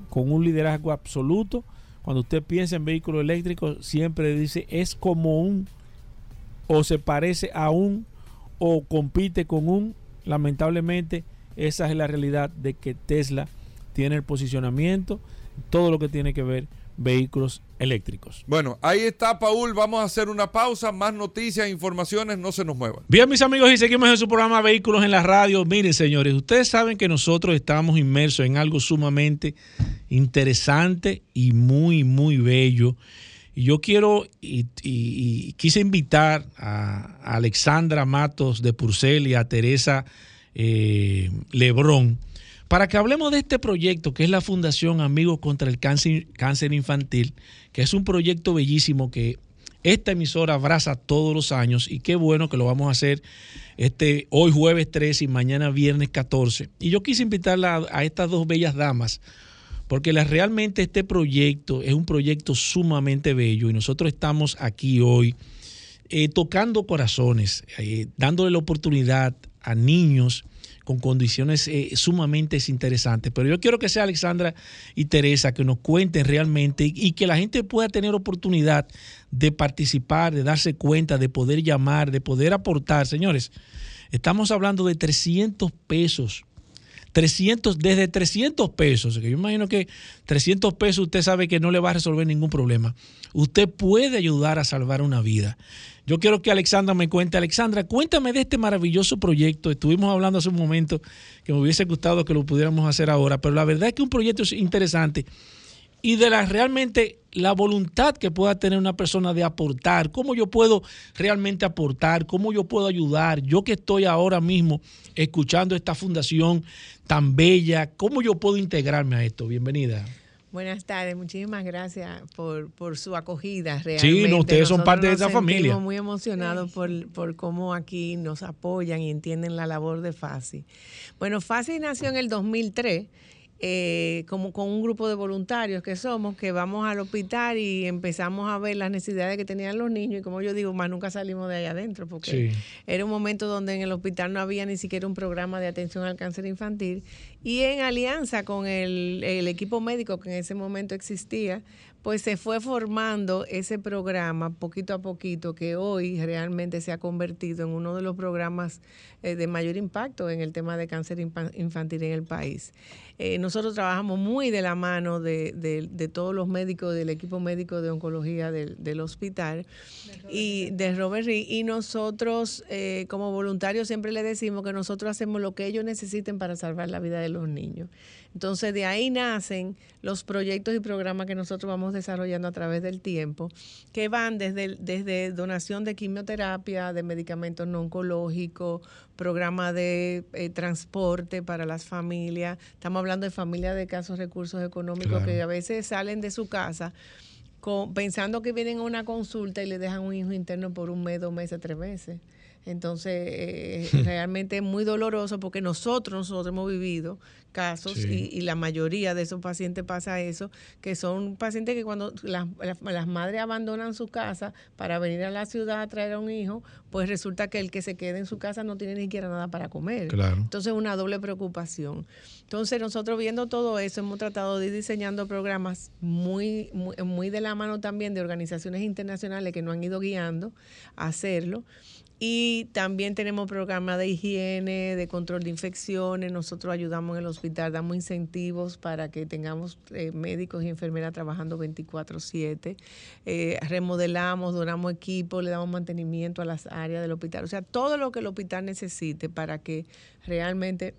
con un liderazgo absoluto. Cuando usted piensa en vehículos eléctricos, siempre dice es como un, o se parece a un, o compite con un. Lamentablemente, esa es la realidad de que Tesla tiene el posicionamiento, todo lo que tiene que ver vehículos eléctricos. Bueno, ahí está, Paul. Vamos a hacer una pausa. Más noticias, informaciones, no se nos muevan. Bien, mis amigos, y seguimos en su programa Vehículos en la Radio. Miren, señores, ustedes saben que nosotros estamos inmersos en algo sumamente interesante y muy, muy bello. Yo quiero y, quise invitar a, Alexandra Matos de Purcell y a Teresa eh, Lebrón para que hablemos de este proyecto que es la Fundación Amigos contra el Cáncer, Infantil, que es un proyecto bellísimo que esta emisora abraza todos los años y qué bueno que lo vamos a hacer este, hoy jueves 13 y mañana viernes 14. Y yo quise invitarla a, estas dos bellas damas porque realmente este proyecto es un proyecto sumamente bello y nosotros estamos aquí hoy eh, tocando corazones, eh, dándole la oportunidad a niños con condiciones eh, sumamente interesantes. Pero yo quiero que sea Alexandra y Teresa que nos cuenten realmente y que la gente pueda tener oportunidad de participar, de darse cuenta, de poder llamar, de poder aportar. Señores, estamos hablando de 300 pesos 300, desde 300 pesos, que yo imagino que 300 pesos usted sabe que no le va a resolver ningún problema. Usted puede ayudar a salvar una vida. Yo quiero que Alexandra me cuente. Alexandra, cuéntame de este maravilloso proyecto. Estuvimos hablando hace un momento que me hubiese gustado que lo pudiéramos hacer ahora, pero la verdad es que un proyecto es interesante y de la realmente la voluntad que pueda tener una persona de aportar, cómo yo puedo realmente aportar, cómo yo puedo ayudar, yo que estoy ahora mismo escuchando esta fundación tan bella, cómo yo puedo integrarme a esto. Bienvenida. Buenas tardes, muchísimas gracias por, por su acogida. Realmente. Sí, no, ustedes son parte de esa familia. Estamos muy emocionados por, por, cómo aquí nos apoyan y entienden la labor de FASI. Bueno, FASI nació en el 2003 eh, como con un grupo de voluntarios que somos, que vamos al hospital y empezamos a ver las necesidades que tenían los niños. Y como yo digo, más nunca salimos de ahí adentro, porque era un momento donde en el hospital no había ni siquiera un programa de atención al cáncer infantil. Y en alianza con el, el equipo médico que en ese momento existía, pues se fue formando ese programa poquito a poquito que hoy realmente se ha convertido en uno de los programas eh, de mayor impacto en el tema de cáncer infantil en el país. Eh, nosotros trabajamos muy de la mano de, todos los médicos, del equipo médico de oncología del, hospital y de Robert Reed. Y nosotros, eh, como voluntarios, siempre le decimos que nosotros hacemos lo que ellos necesiten para salvar la vida de los niños. Entonces, de ahí nacen los proyectos y programas que nosotros vamos desarrollando a través del tiempo, que van desde, desde donación de quimioterapia, de medicamentos no oncológicos, programa de eh, transporte para las familias. Estamos hablando de familias de casos recursos económicos que a veces salen de su casa pensando que vienen a una consulta y le dejan un hijo interno por un mes, dos meses, tres meses. Entonces, eh, realmente es muy doloroso porque nosotros, nosotros hemos vivido casos Sí. y, y la mayoría de esos pacientes pasa eso, que son pacientes que cuando las, las- las madres abandonan su casa para venir a la ciudad a traer a un hijo, pues resulta que el que se queda en su casa no tiene ni siquiera nada para comer. Claro. Entonces, una doble preocupación. Entonces, nosotros viendo todo eso, hemos tratado de ir diseñando programas muy, muy, muy de la mano también de organizaciones internacionales que nos han ido guiando a hacerlo. Y también tenemos programas de higiene, de control de infecciones. Nosotros ayudamos en el hospital, damos incentivos para que tengamos eh, médicos y enfermeras trabajando 24/7. Eh, remodelamos, donamos equipos, le damos mantenimiento a las áreas del hospital. O sea, todo lo que el hospital necesite para que realmente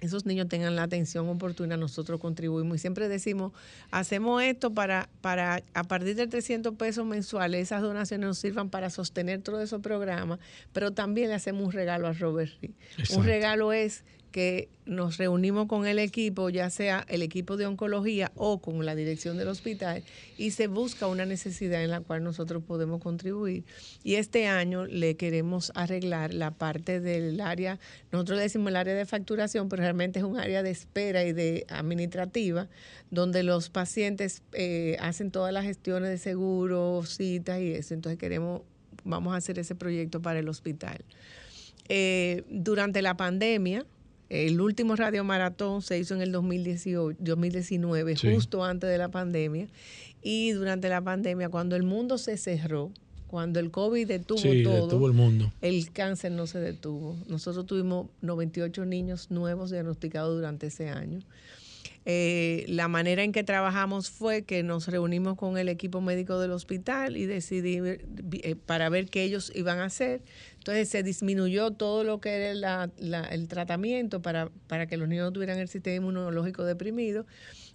esos niños tengan la atención oportuna, nosotros contribuimos. Y siempre decimos, hacemos esto para, para a partir de 300 pesos mensuales, esas donaciones nos sirvan para sostener todos esos programas, pero también le hacemos un regalo a Robert. Exacto. Un regalo es que nos reunimos con el equipo, ya sea el equipo de oncología o con la dirección del hospital, y se busca una necesidad en la cual nosotros podemos contribuir. Y este año le queremos arreglar la parte del área, nosotros le decimos el área de facturación, pero realmente es un área de espera y de administrativa, donde los pacientes eh, hacen todas las gestiones de seguro, citas y eso. Entonces queremos, vamos a hacer ese proyecto para el hospital. Eh, durante la pandemia, el último radio maratón se hizo en el 2018, 2019, Sí. justo antes de la pandemia. Y durante la pandemia, cuando el mundo se cerró, cuando el COVID detuvo Sí, todo, detuvo el mundo. el cáncer no se detuvo. Nosotros tuvimos 98 niños nuevos diagnosticados durante ese año. Eh, la manera en que trabajamos fue que nos reunimos con el equipo médico del hospital y decidí eh, para ver qué ellos iban a hacer. Entonces se disminuyó todo lo que era el tratamiento para, para que los niños no tuvieran el sistema inmunológico deprimido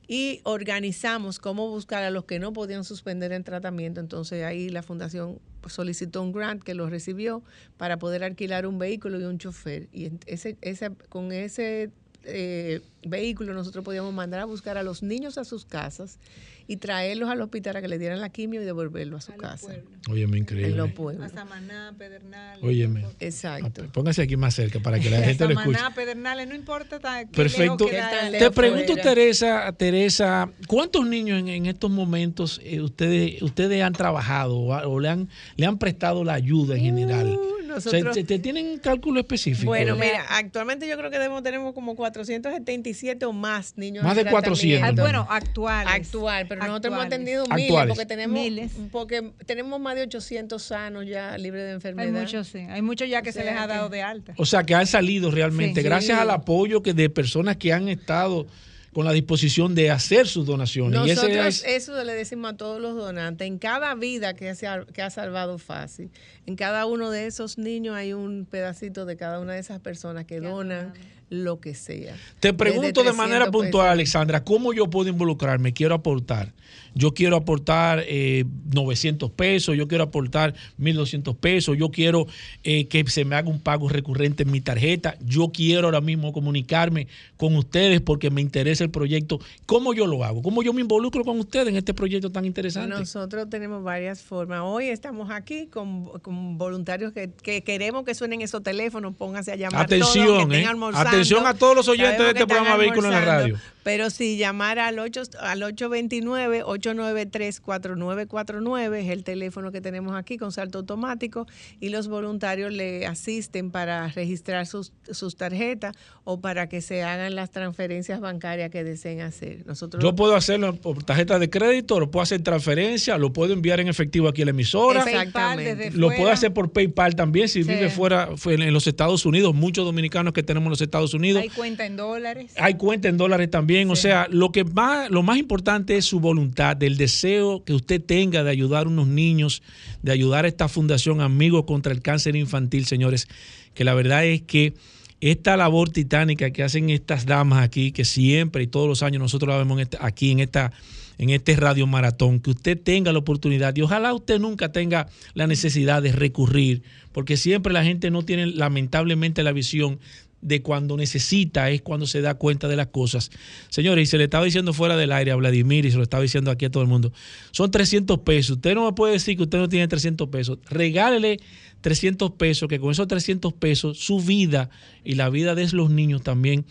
y organizamos cómo buscar a los que no podían suspender el tratamiento. Entonces ahí la fundación solicitó un grant que lo recibió para poder alquilar un vehículo y un chofer. Y ese, ese, con ese eh, vehículo nosotros podíamos mandar a buscar a los niños a sus casas y traerlos al hospital a que le dieran la quimio y devolverlo a su casa. Óyeme, En increíble. los pueblos. A Samaná, Pedernales. Óyeme. Exacto. Póngase aquí más cerca para que la gente lo escuche. Samaná, Pedernales, no importa. Perfecto. Te lejos pregunto, fuera. Teresa, Teresa, ¿cuántos niños en, en estos momentos eh, ustedes ustedes han trabajado o, o le han le han prestado la ayuda en general? Uh, nosotros- ¿te, tienen cálculo específico? Bueno, mira, actualmente yo creo que debemos tenemos como 477 o más niños. Más de 400. tratamiento. Ah, Bueno, actuales. actual, pero nosotros hemos atendido Actuales. miles porque tenemos Miles. porque tenemos más de 800 sanos ya libres de Hay enfermedad. muchos, sí. Hay muchos ya que O se les ha dado de alta. O sea, que han salido realmente, Sí. gracias Sí. al apoyo que de personas que han estado con la disposición de hacer sus donaciones. y ese Nosotros es- eso le decimos a todos los donantes, en cada vida que, se ha, que ha salvado fácil, en cada uno de esos niños hay un pedacito de cada una de esas personas que donan lo que sea. Te pregunto de manera 300 puntual. Alexandra, ¿cómo yo puedo involucrarme? Quiero aportar. Yo quiero aportar eh, 900 pesos, yo quiero aportar 1.200 pesos, yo quiero eh, que se me haga un pago recurrente en mi tarjeta, yo quiero ahora mismo comunicarme con ustedes porque me interesa el proyecto. ¿Cómo yo lo hago? ¿Cómo yo me involucro con ustedes en este proyecto tan interesante? Nosotros tenemos varias formas. Hoy estamos aquí con, con voluntarios que, que queremos que suenen esos teléfonos, pónganse a llamar. Atención, todos, que eh. estén. Atención a todos los oyentes Sabemos de este programa Vehículos en la Radio. Pero si llamar al, 8, al 829-893-4949 es el teléfono que tenemos aquí con salto automático y los voluntarios le asisten para registrar sus, sus tarjetas o para que se hagan las transferencias bancarias que deseen hacer. Nosotros Yo puedo hacerlo por tarjeta de crédito, lo puedo hacer transferencia, lo puedo enviar en efectivo aquí a la emisora. Exactamente. desde Lo fuera. puede hacer por PayPal también si Sí. vive fuera fue en los Estados Unidos. Muchos dominicanos que tenemos en los Estados Unidos. Hay cuenta en dólares. Hay cuenta en dólares también. O sea, lo que más, lo más importante es su voluntad, del deseo que usted tenga de ayudar a unos niños, de ayudar a esta fundación Amigos contra el Cáncer Infantil, señores. Que la verdad es que esta labor titánica que hacen estas damas aquí, que siempre y todos los años nosotros la vemos aquí en esta en este radio maratón, que usted tenga la oportunidad y ojalá usted nunca tenga la necesidad de recurrir, porque siempre la gente no tiene lamentablemente la visión de cuando necesita, es cuando se da cuenta de las cosas. Señores, y se le estaba diciendo fuera del aire a Vladimir y se lo estaba diciendo aquí a todo el mundo. Son 300 pesos. Usted no me puede decir que usted no tiene 300 pesos. Regálele 300 pesos, que con esos 300 pesos su vida y la vida de los niños también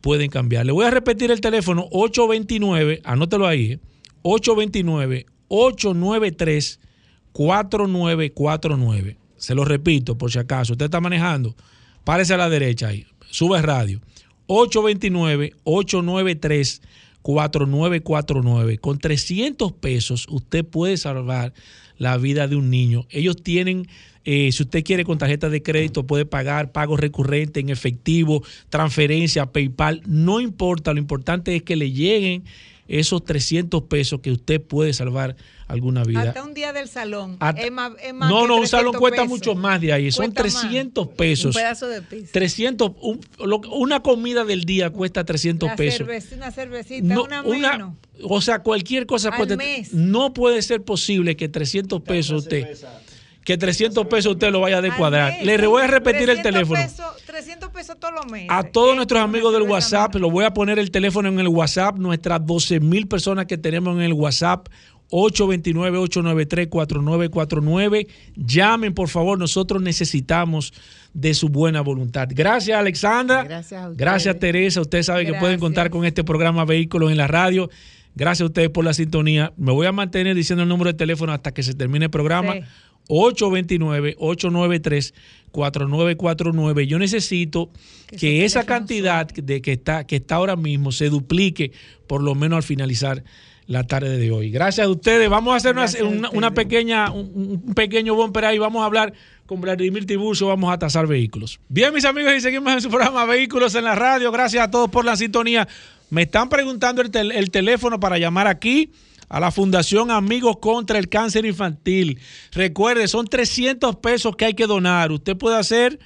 pueden cambiar. Le voy a repetir el teléfono 829, anótelo ahí, ¿eh? 829 893 4949. Se lo repito por si acaso. Usted está manejando. Párese a la derecha ahí. Sube radio. 829-893-4949. Con 300 pesos usted puede salvar la vida de un niño. Ellos tienen, eh, si usted quiere con tarjeta de crédito, puede pagar pagos recurrentes en efectivo, transferencia, PayPal. No importa, lo importante es que le lleguen esos 300 pesos que usted puede salvar alguna vida. Hasta un día del salón. Hasta- es más, es más no, no, un salón 300 cuesta pesos. mucho más de ahí. Son Cuesta más. 300 pesos. Un pedazo de pizza. 300, un- lo- una comida del día cuesta 300 La pesos. cerveza, una cervecita, No, una una- menos. o sea, cualquier cosa Al cuesta. mes. No puede ser posible que 300 pesos usted, que 300 pesos usted lo vaya a descuadrar. mes. Le voy a repetir el 300 teléfono. pesos- 300 pesos todos los meses. A todos Es nuestros amigos del WhatsApp, lo voy a poner el teléfono en el WhatsApp, nuestras 12 mil personas que tenemos en el WhatsApp, 829-893-4949. Llamen, por favor, nosotros necesitamos de su buena voluntad. Gracias, Alexandra. Gracias a ustedes. Gracias, Teresa. Usted sabe que pueden contar con este programa Vehículos en la Radio. Gracias a ustedes por la sintonía. Me voy a mantener diciendo el número de teléfono hasta que se termine el programa. Sí. 829-893-4949. Yo necesito Que que, esa cantidad de que está, que está ahora mismo se duplique por lo menos al finalizar la tarde de hoy. Gracias a ustedes. Vamos a hacer una, pequeña, un, un pequeño bumper ahí. Vamos a hablar con Vladimir Tiburcio. Vamos a tasar vehículos. Bien, mis amigos, y seguimos en su programa Vehículos en la Radio. Gracias a todos por la sintonía. Me están preguntando el, tel- el teléfono para llamar aquí a la Fundación Amigos contra el Cáncer Infantil. Recuerde, son 300 pesos que hay que donar. Usted puede hacer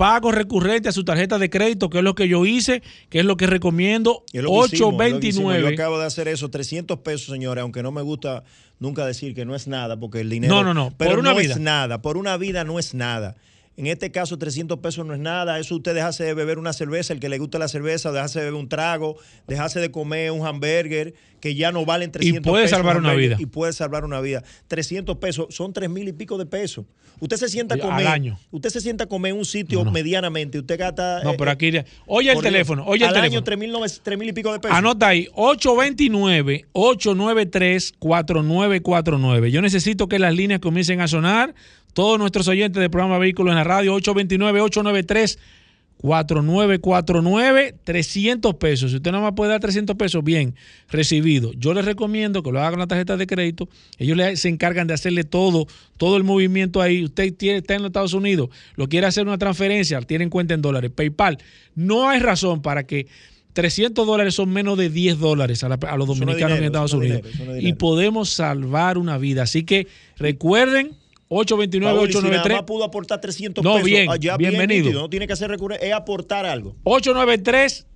pagos recurrentes a su tarjeta de crédito, que es lo que yo hice, que es lo que recomiendo. Es lo que hicimos, es lo que. 829. Yo acabo de hacer eso, 300 pesos, señores, aunque no me gusta nunca decir que no es nada, porque el dinero. No, no, no, Pero por una no vida. es nada, por una vida no es nada. En este caso, 300 pesos no es nada. Eso usted dejase de beber una cerveza, el que le gusta la cerveza, dejase de beber un trago, dejase de comer un hamburger, que ya no valen 300 puede pesos. salvar un una hamburger, vida. Y puede salvar una vida. 300 pesos son 3 mil y pico de pesos. Usted se sienta a Al comer. año. Usted se sienta a comer en un sitio No, no. medianamente. Usted gasta. No, eh, pero aquí. Oye el teléfono, oye el al teléfono. año 3 mil, nove- 3 mil y pico de pesos. Anota ahí, 829-893-4949. Yo necesito que las líneas comiencen a sonar. Todos nuestros oyentes del programa Vehículos en la Radio, 829-893-4949, 300 pesos. Si usted no me puede dar 300 pesos, bien, recibido. Yo les recomiendo que lo haga con la tarjeta de crédito. Ellos le- se encargan de hacerle todo, todo el movimiento ahí. Usted tiene- está en los Estados Unidos, lo quiere hacer una transferencia, tiene en cuenta en dólares, PayPal. No hay razón para que 300 dólares son menos de 10 dólares a, la- a los dominicanos en Estados Unidos. dinero, y podemos salvar una vida. Así que recuerden, 829 Paoli, si nada 893 más pudo aportar 300 No, pesos. bien, allá bienvenido. no tiene que hacer recurrente, es aportar algo. 893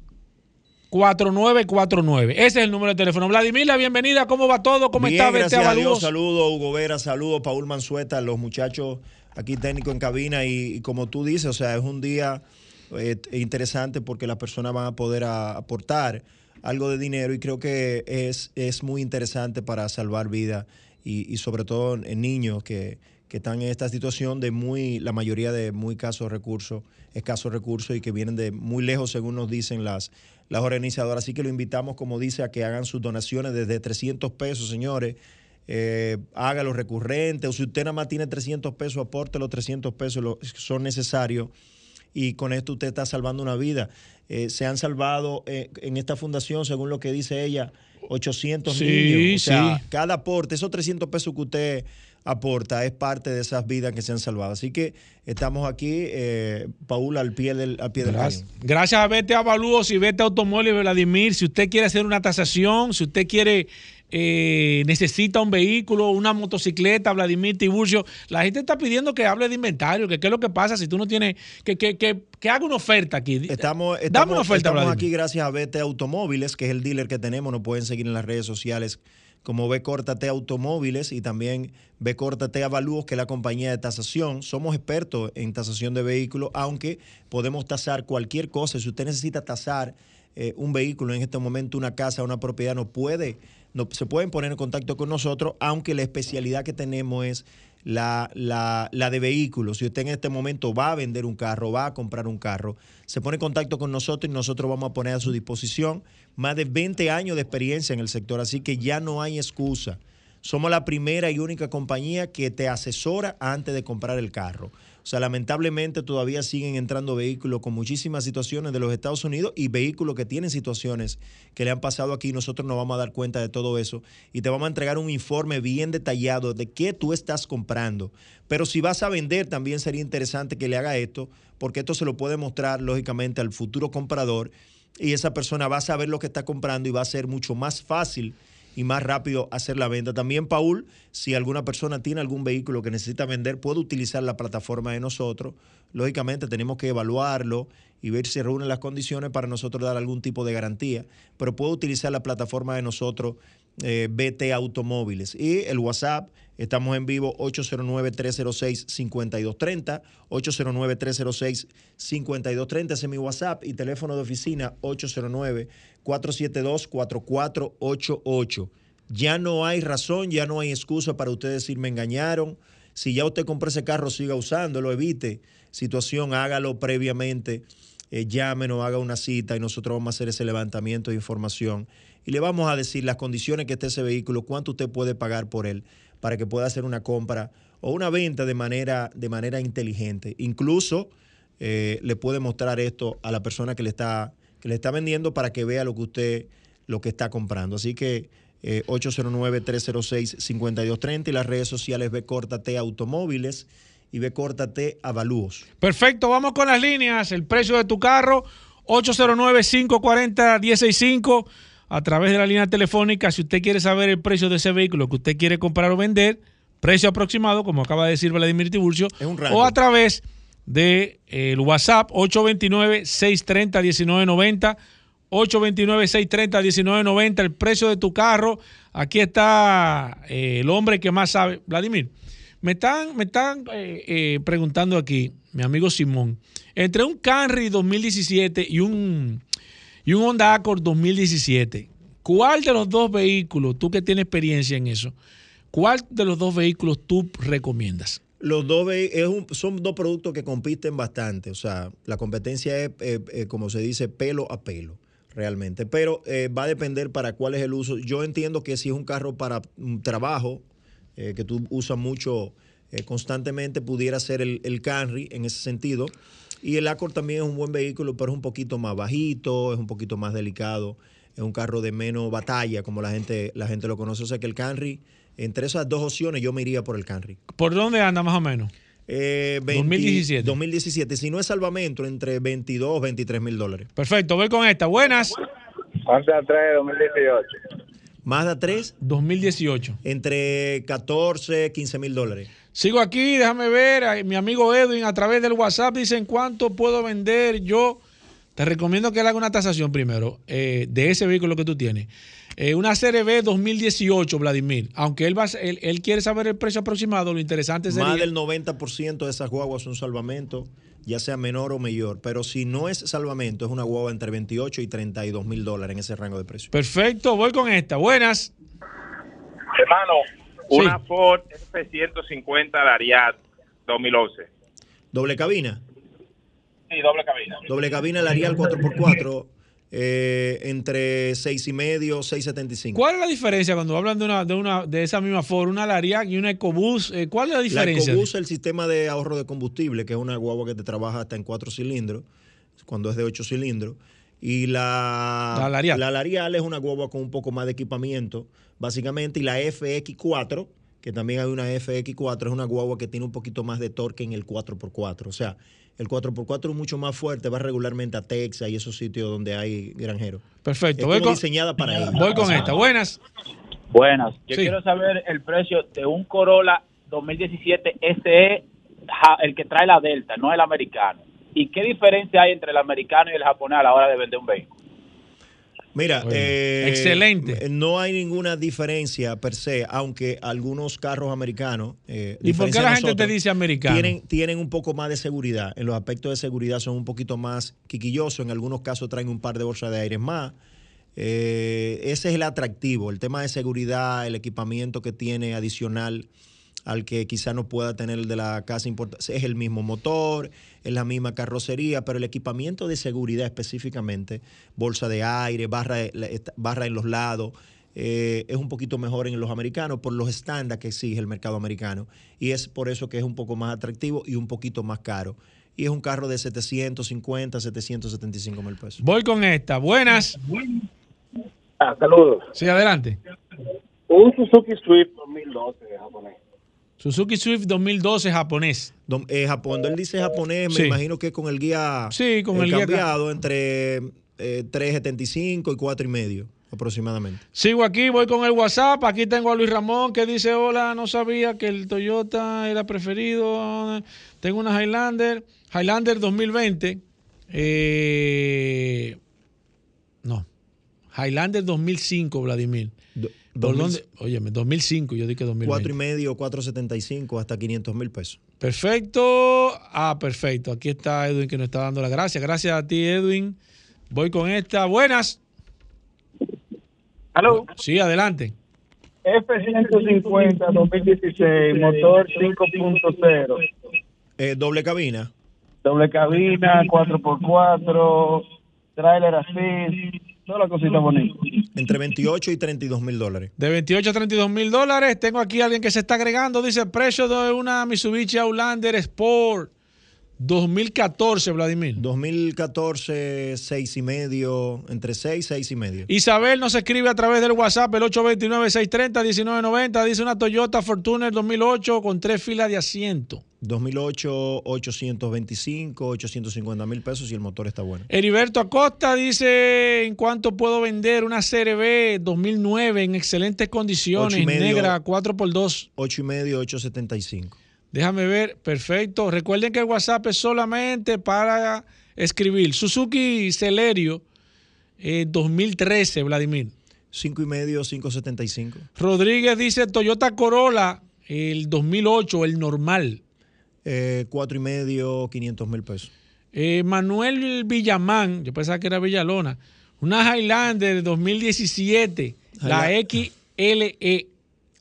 4949. Ese es el número de teléfono. Vladimir, la bienvenida. ¿Cómo va todo? ¿Cómo Bien, está? Gracias a Dios. Saludos, Hugo Vera, saludos, Paul Manzueta, los muchachos aquí técnicos en cabina. Y, y como tú dices, o sea, es un día eh, interesante porque las personas van a poder a- aportar algo de dinero y creo que es, es muy interesante para salvar vidas y, y sobre todo en niños que, que están en esta situación de muy, la mayoría de muy escasos recursos, escasos recursos y que vienen de muy lejos, según nos dicen las, las organizadoras. Así que lo invitamos, como dice, a que hagan sus donaciones desde 300 pesos, señores. Eh, hágalo recurrente, o si usted nada más tiene 300 pesos, aporte los 300 pesos, son necesarios y con esto usted está salvando una vida. Eh, se han salvado eh, en esta fundación, según lo que dice ella, 800 Sí, niños. O sea, sí. cada aporte, esos 300 pesos que usted aporta es parte de esas vidas que se han salvado. Así que estamos aquí, eh, Paul, al pie del, al pie del Gracias. cañón. Gracias a Vete Avalúos y Vete Automóviles Vladimir. Si usted quiere hacer una tasación, si usted quiere eh, necesita un vehículo, una motocicleta, Vladimir Tiburcio. La gente está pidiendo que hable de inventario, que qué es lo que pasa si tú no tienes, que, que, que, que haga una oferta aquí. Estamos, Dame una oferta, estamos Vladimir. aquí gracias a BT Automóviles, que es el dealer que tenemos. Nos pueden seguir en las redes sociales como B T Automóviles y también B T Avalúos, que es la compañía de tasación. Somos expertos en tasación de vehículos, aunque podemos tasar cualquier cosa. Si usted necesita tasar eh, un vehículo en este momento, una casa, una propiedad, no puede, no, se pueden poner en contacto con nosotros, aunque la especialidad que tenemos es la, la, la de vehículos. Si usted en este momento va a vender un carro, va a comprar un carro, se pone en contacto con nosotros y nosotros vamos a poner a su disposición más de 20 años de experiencia en el sector, así que ya no hay excusa. Somos la primera y única compañía que te asesora antes de comprar el carro. O sea, lamentablemente todavía siguen entrando vehículos con muchísimas situaciones de los Estados Unidos y vehículos que tienen situaciones que le han pasado aquí. Nosotros nos vamos a dar cuenta de todo eso y te vamos a entregar un informe bien detallado de qué tú estás comprando. Pero si vas a vender, también sería interesante que le haga esto, porque esto se lo puede mostrar lógicamente al futuro comprador y esa persona va a saber lo que está comprando y va a ser mucho más fácil y más rápido hacer la venta. También, Paul, si alguna persona tiene algún vehículo que necesita vender, puede utilizar la plataforma de nosotros. Lógicamente, tenemos que evaluarlo y ver si reúne las condiciones para nosotros dar algún tipo de garantía, pero puede utilizar la plataforma de nosotros, eh, BT Automóviles. Y el WhatsApp, estamos en vivo 809-306-5230, 809-306-5230, ese es mi WhatsApp y teléfono de oficina 809-472-4488. Ya no hay razón, ya no hay excusa para usted decir me engañaron. Si ya usted compró ese carro, siga usándolo, evite situación, hágalo previamente, eh, llámenos, haga una cita y nosotros vamos a hacer ese levantamiento de información y le vamos a decir las condiciones que esté ese vehículo, cuánto usted puede pagar por él para que pueda hacer una compra o una venta de manera, de manera inteligente. Incluso eh, le puede mostrar esto a la persona que le está, que le está vendiendo para que vea lo que usted lo que está comprando. Así que eh, 809-306-5230 y las redes sociales T Automóviles y T Avalúos. Perfecto, vamos con las líneas. El precio de tu carro, 809-540-165. A través de la línea telefónica, si usted quiere saber el precio de ese vehículo que usted quiere comprar o vender, precio aproximado, como acaba de decir Vladimir Tiburcio, o a través del WhatsApp 829-630-1990. 829-630-1990, el precio de tu carro. Aquí está eh, el hombre que más sabe. Vladimir, me están, me están eh, eh, preguntando aquí, mi amigo Simón, entre un Camry 2017 y un, y un Honda Accord 2017, ¿cuál de los dos vehículos, tú que tienes experiencia en eso, cuál de los dos vehículos tú recomiendas? Los dos es son dos productos que compiten bastante. O sea, la competencia es, eh, eh, como se dice, pelo a pelo, realmente. Pero eh, va a depender para cuál es el uso. Yo entiendo que si es un carro para un trabajo, que tú usas mucho constantemente, pudiera ser el, el en ese sentido. Y el Accord también es un buen vehículo, pero es un poquito más bajito, es un poquito más delicado. Es un carro de menos batalla, como la gente, la gente lo conoce. O sea que el Camry, entre esas dos opciones, yo me iría por el Camry. ¿Por dónde anda más o menos? Eh, 20 2017. 2017. Si no es salvamento, entre 22 23 mil dólares. Perfecto, voy con esta. Buenas. Mazda 3 2018. Mazda 3, 2018. entre 14 15 mil dólares. Sigo aquí, déjame ver. Mi amigo Edwin a través del WhatsApp dice en cuánto puedo vender yo. Te recomiendo que él haga una tasación primero eh, de ese vehículo que tú tienes. Eh, una CRB 2018, Vladimir. Aunque él, va, a- él, él quiere saber el precio aproximado, lo interesante sería... Más del 90% de esas guaguas son salvamento, ya sea menor o mayor. Pero si no es salvamento, es una guagua entre 28 y 32 mil dólares en ese rango de precio. Perfecto, voy con esta. Buenas. Hermano, una Sí. Ford F-150 Lariat 2011. Doble cabina. Sí, doble cabina. Doble cabina Larial 4x4, eh, entre 6 y medio, 6.75. ¿Cuál es la diferencia cuando hablan de una de una de esa misma Ford, una Lariac y una EcoBoost? Eh, ¿Cuál es la La diferencia? EcoBoost es el sistema de ahorro de combustible, que es una guagua que te trabaja hasta en cuatro cilindros, cuando es de ocho cilindros. Y la, La Lariat. la Larial es una guagua con un poco más de equipamiento, básicamente. Y la FX4, que también hay una FX4, es una guagua que tiene un poquito más de torque en el 4x4. O sea, el 4x4 es mucho más fuerte, va regularmente a Texas y esos sitios donde hay granjeros. Perfecto. Es Voy como con, diseñada para ello. voy con esta. Buenas. Buenas. Yo Sí. quiero saber el precio de un Corolla 2017 SE, el que trae la Delta, no el americano. ¿Y qué diferencia hay entre el americano y el japonés a la hora de vender un vehículo? Mira, eh, excelente. No hay ninguna diferencia per se, aunque algunos carros americanos. eh, ¿Y por qué la gente te dice americano? Tienen, tienen un poco más de seguridad. En los aspectos de seguridad son un poquito más quiquillosos. En algunos casos traen un par de bolsas de aire más. Eh, ese es el atractivo. El tema de seguridad, el equipamiento que tiene adicional al que quizá no pueda tener el de la casa importa- es el mismo motor, es la misma carrocería, pero el equipamiento de seguridad específicamente, bolsa de aire, barra, barra en los lados, eh, es un poquito mejor en los americanos por los estándares que exige el mercado americano. Y es por eso que es un poco más atractivo y un poquito más caro. Y es un carro de 750, 775 mil pesos. Voy con esta. Buenas. Ah, saludos. Sí, adelante. Un Suzuki Swift 2012 de japonés. Suzuki Swift 2012 japonés. Eh, Japón, cuando él dice japonés, me Sí. imagino que con el guía, Sí, con el guía cambiado entre eh, 3.75 y 4 y medio aproximadamente. Sigo aquí, voy con el WhatsApp. Aquí tengo a Luis Ramón que dice: Hola, no sabía que el Toyota era preferido. Tengo una Highlander, Highlander 2020. Eh, no, Highlander 2005, Vladimir. ¿Por 2000, dónde? Óyeme, 2005, yo dije 2020. 4 y medio, 4.75 hasta 500 mil pesos. Perfecto. Ah, perfecto. Aquí está Edwin que nos está dando las gracias. Gracias a ti, Edwin. Voy con esta. Buenas. Aló. Sí, adelante. F-150 2016, motor 5.0, Eh, doble cabina. doble cabina, 4x4, trailer así, toda la cosita bonita. Entre 28 y 32 mil dólares. De 28 a 32 mil dólares. Tengo aquí a alguien que se está agregando. Dice precio de una Mitsubishi Outlander Sport 2014, Vladimir. 2014, 6 y medio, entre 6 6 y medio. Isabel nos escribe a través del WhatsApp el 829-630-1990. Dice una Toyota Fortuner 2008 con tres filas de asiento. 2008, 825, 850 mil pesos y el motor está bueno. Heriberto Acosta dice en cuánto puedo vender una CRB 2009 en excelentes condiciones, medio. negra 4x2. 8 y medio, 875. Déjame ver, perfecto. Recuerden que el WhatsApp es solamente para escribir. Suzuki Celerio eh, 2013, Vladimir. 5 y medio, 575. Rodríguez dice Toyota Corolla el 2008, el normal. Eh, 4 y medio, 500 mil pesos. Eh, Manuel Villamán, yo pensaba que era Villalona, una Highlander 2017, la. XLE.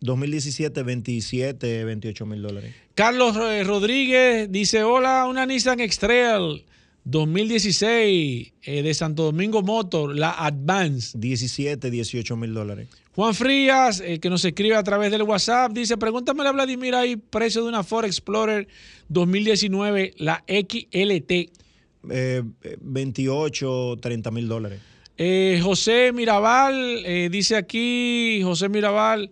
2017, 27, 28 mil dólares. Carlos eh, Rodríguez dice, hola, una Nissan X-Trail 2016 eh, de Santo Domingo Motor, la Advance. 17, 18 mil dólares. Juan Frías, eh, que nos escribe a través del WhatsApp, dice, pregúntame a Vladimir ahí, precio de una Ford Explorer 2019, la XLT. Eh, 28, 30 mil dólares. Eh, José Mirabal, eh, dice aquí, José Mirabal,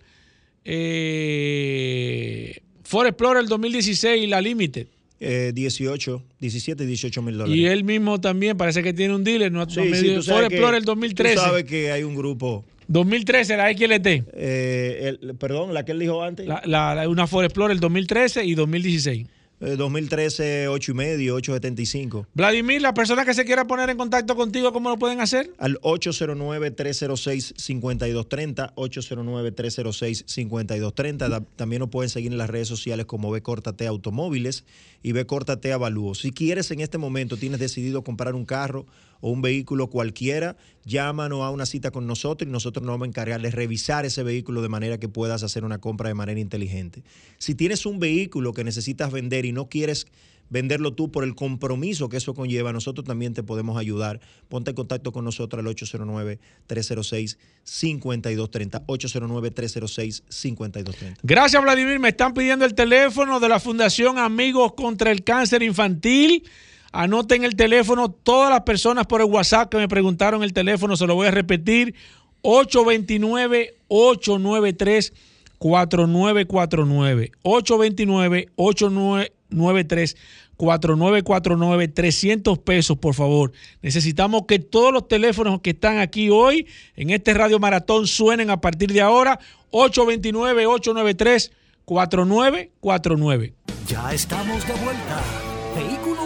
eh, Ford Explorer 2016, la Limited. Eh, 18, 17, 18 mil dólares. Y él mismo también parece que tiene un dealer, ¿no? Sí, sí, tú sabes que- Explorer Tú 2013. sabes que hay un grupo. 2013, la XLT. eh, el- perdón, la que él dijo antes. La, la- la- una Ford Explorer 2013 y 2016. Eh, 2013, 8 y medio, 875. Vladimir, la persona que se quiera poner en contacto contigo, ¿cómo lo pueden hacer? Al 809-306-5230, 809-306-5230. Da- También nos pueden seguir en las redes sociales como B Automóviles y B Avalúo. Si quieres en este momento, tienes decidido comprar un carro o un vehículo cualquiera, llámanos a una cita con nosotros y nosotros nos vamos a encargar de revisar ese vehículo de manera que puedas hacer una compra de manera inteligente. Si tienes un vehículo que necesitas vender y no quieres venderlo tú por el compromiso que eso conlleva, nosotros también te podemos ayudar. Ponte en contacto con nosotros al 809-306-5230. 809-306-5230. Gracias, Vladimir. Me están pidiendo el teléfono de la Fundación Amigos contra el Cáncer Infantil. Anoten el teléfono. Todas las personas por el WhatsApp que me preguntaron el teléfono, se lo voy a repetir. 829-893-4949. 829-893-4949. 4949, 300 pesos, por favor. Necesitamos que todos los teléfonos que están aquí hoy en este Radio Maratón suenen a partir de ahora. 829-893-4949. Ya estamos de vuelta.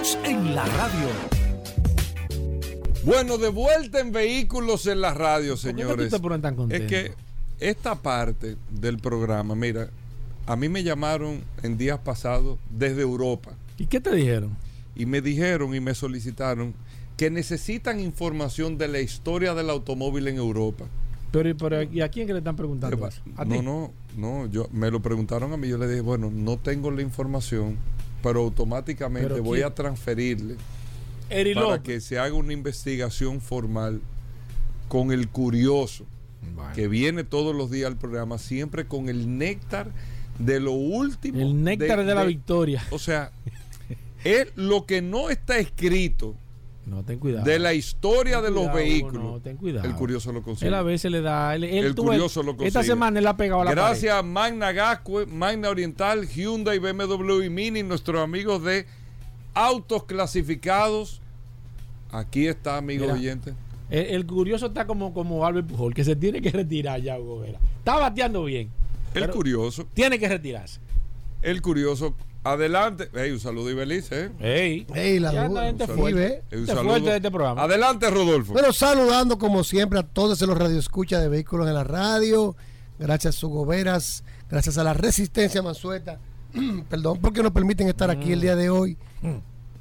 Vehículos en la radio. Bueno, de vuelta en vehículos en la radio, ¿Por qué tú señores. te pones tan contento? Es que esta parte del programa, mira, a mí me llamaron en días pasados desde Europa ¿Y qué te dijeron? y me dijeron y me solicitaron que necesitan información de la historia del automóvil en Europa. Pero, pero ¿y a quién que le están preguntando Eh, eso? ¿A no, ti? no, no, yo me lo preguntaron a mí, yo le dije, bueno, no tengo la información, pero automáticamente Pero voy quién- a transferirle Eri para López. que se haga una investigación formal con el curioso que viene todos los días al programa, siempre con el néctar de lo último. El néctar de, la victoria. O sea, es lo que no está escrito No, ten cuidado. de la historia de los vehículos. no, ten cuidado. El curioso lo consigue. Él a veces le da. Él, él- El tú curioso lo consigue. Esta semana él ha pegado a la Gracias a Magna Gascue, Magna Oriental, Hyundai, BMW y Mini, nuestros amigos de autos clasificados. Aquí está, amigos oyentes. El, el curioso está como, como Albert Pujol, que se tiene que retirar ya, Hugo Vera. Está bateando bien. El curioso, Tiene que retirarse. el curioso. Adelante. Ey, un saludo, Ibelice. ¿eh? Ey. Ey, la gente fuerte. un saludo. fuerte de este programa. Adelante, Rodolfo. Bueno, saludando como siempre a todos los radioescuchas de vehículos en la radio. Gracias a Hugo Veras, gracias a la Resistencia Mansueta. Perdón, porque nos permiten estar aquí el día de hoy.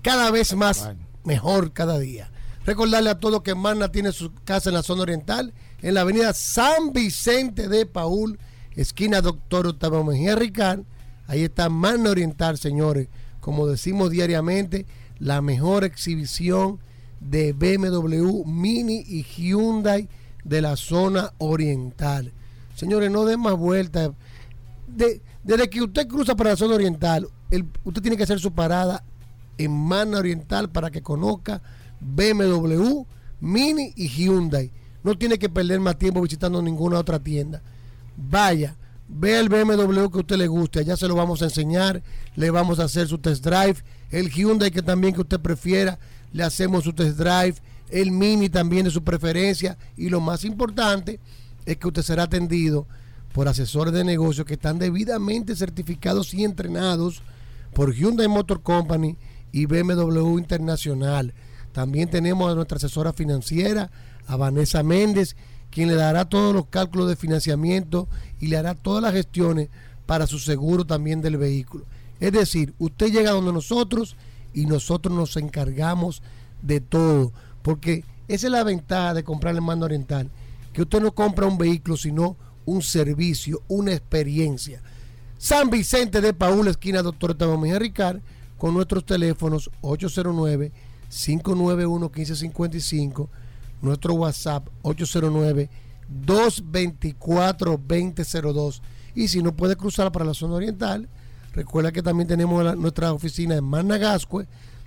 Cada vez más Bueno. mejor cada día. Recordarle a todos que Magna tiene su casa en la zona oriental, en la avenida San Vicente de Paul, esquina Doctor Octavio Mejía Ricard. Ahí está Magna Oriental, señores. Como decimos diariamente, la mejor exhibición de BMW, Mini y Hyundai de la zona oriental. Señores, no den más vueltas. De- desde que usted cruza para la zona oriental, el- usted tiene que hacer su parada en Mana Oriental para que conozca BMW, Mini y Hyundai. No tiene que perder más tiempo visitando ninguna otra tienda. Vaya, vea el BMW que a usted le guste, allá se lo vamos a enseñar, le vamos a hacer su test drive, el Hyundai que también que usted prefiera, le hacemos su test drive, el Mini también de su preferencia y lo más importante es que usted será atendido por asesores de negocios que están debidamente certificados y entrenados por Hyundai Motor Company y BMW Internacional. También tenemos a nuestra asesora financiera, a Vanessa Méndez, quien le dará todos los cálculos de financiamiento y le hará todas las gestiones para su seguro también del vehículo. Es decir, usted llega donde nosotros y nosotros nos encargamos de todo, porque esa es la ventaja de comprar en Mando Oriental, que usted no compra un vehículo, sino un servicio, una experiencia. San Vicente de Paúl, esquina Doctor Octavio Mejía Ricard, con nuestros teléfonos 809-591-1555, nuestro WhatsApp 809-224-2002. Y si no puede cruzar para la zona oriental, recuerda que también tenemos la- nuestra oficina en Managascue,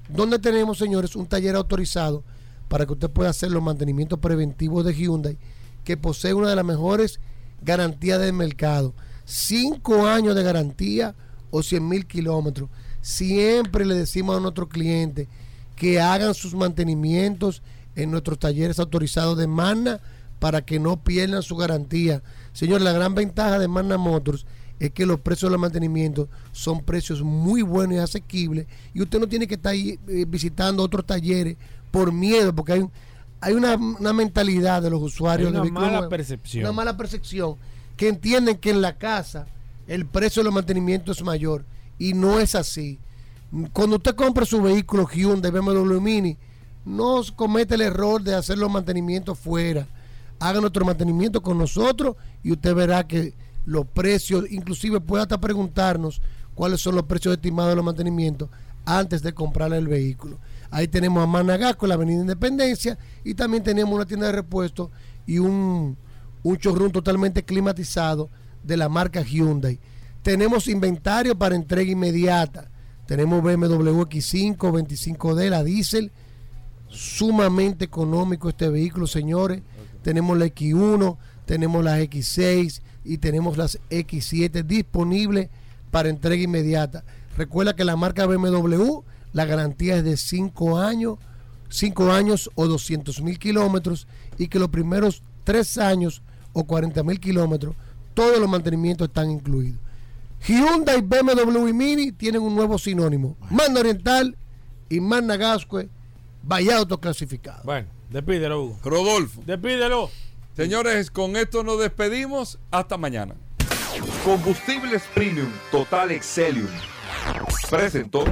donde tenemos, señores, un taller autorizado para que usted pueda hacer los mantenimientos preventivos de Hyundai, que posee una de las mejores garantías del mercado. Cinco años de garantía o 100 mil kilómetros. Siempre le decimos a nuestros clientes que hagan sus mantenimientos en nuestros talleres autorizados de Magna para que no pierdan su garantía. Señor, la gran ventaja de Magna Motors es que los precios de los mantenimientos son precios muy buenos y asequibles y usted no tiene que estar ahí, eh, visitando otros talleres por miedo, porque hay, hay una, una mentalidad de los usuarios Hay una de vehículos mala nuevos, percepción. Una mala percepción que entienden que en la casa el precio de los mantenimientos es mayor y no es así. Cuando usted compra su vehículo Hyundai, BMW Mini, no comete el error de hacer los mantenimientos fuera. Haga nuestro mantenimiento con nosotros y usted verá que los precios, inclusive puede hasta preguntarnos cuáles son los precios estimados de los mantenimientos antes de comprar el vehículo. Ahí tenemos a Managasco, en la Avenida Independencia, y también tenemos una tienda de repuestos y un, un showroom totalmente climatizado de la marca Hyundai. Tenemos inventario para entrega inmediata. Tenemos BMW X5, 25D, la diésel, sumamente económico este vehículo, señores. Tenemos la X1, tenemos las X6 y tenemos las X7 disponibles para entrega inmediata. Recuerda que la marca BMW la garantía es de 5 años, 5 años o 200 mil kilómetros y que los primeros 3 años o 40 mil kilómetros, todos los mantenimientos están incluidos. Hyundai, BMW y Mini tienen un nuevo sinónimo. Manda Oriental y Magna Gascue, vaya autoclasificado. Bueno, despídelo, Hugo. Rodolfo. Despídelo. Señores, con esto nos despedimos. Hasta mañana. Combustibles Premium Total Excelium. Presentó.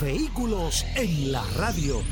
Vehículos en la radio.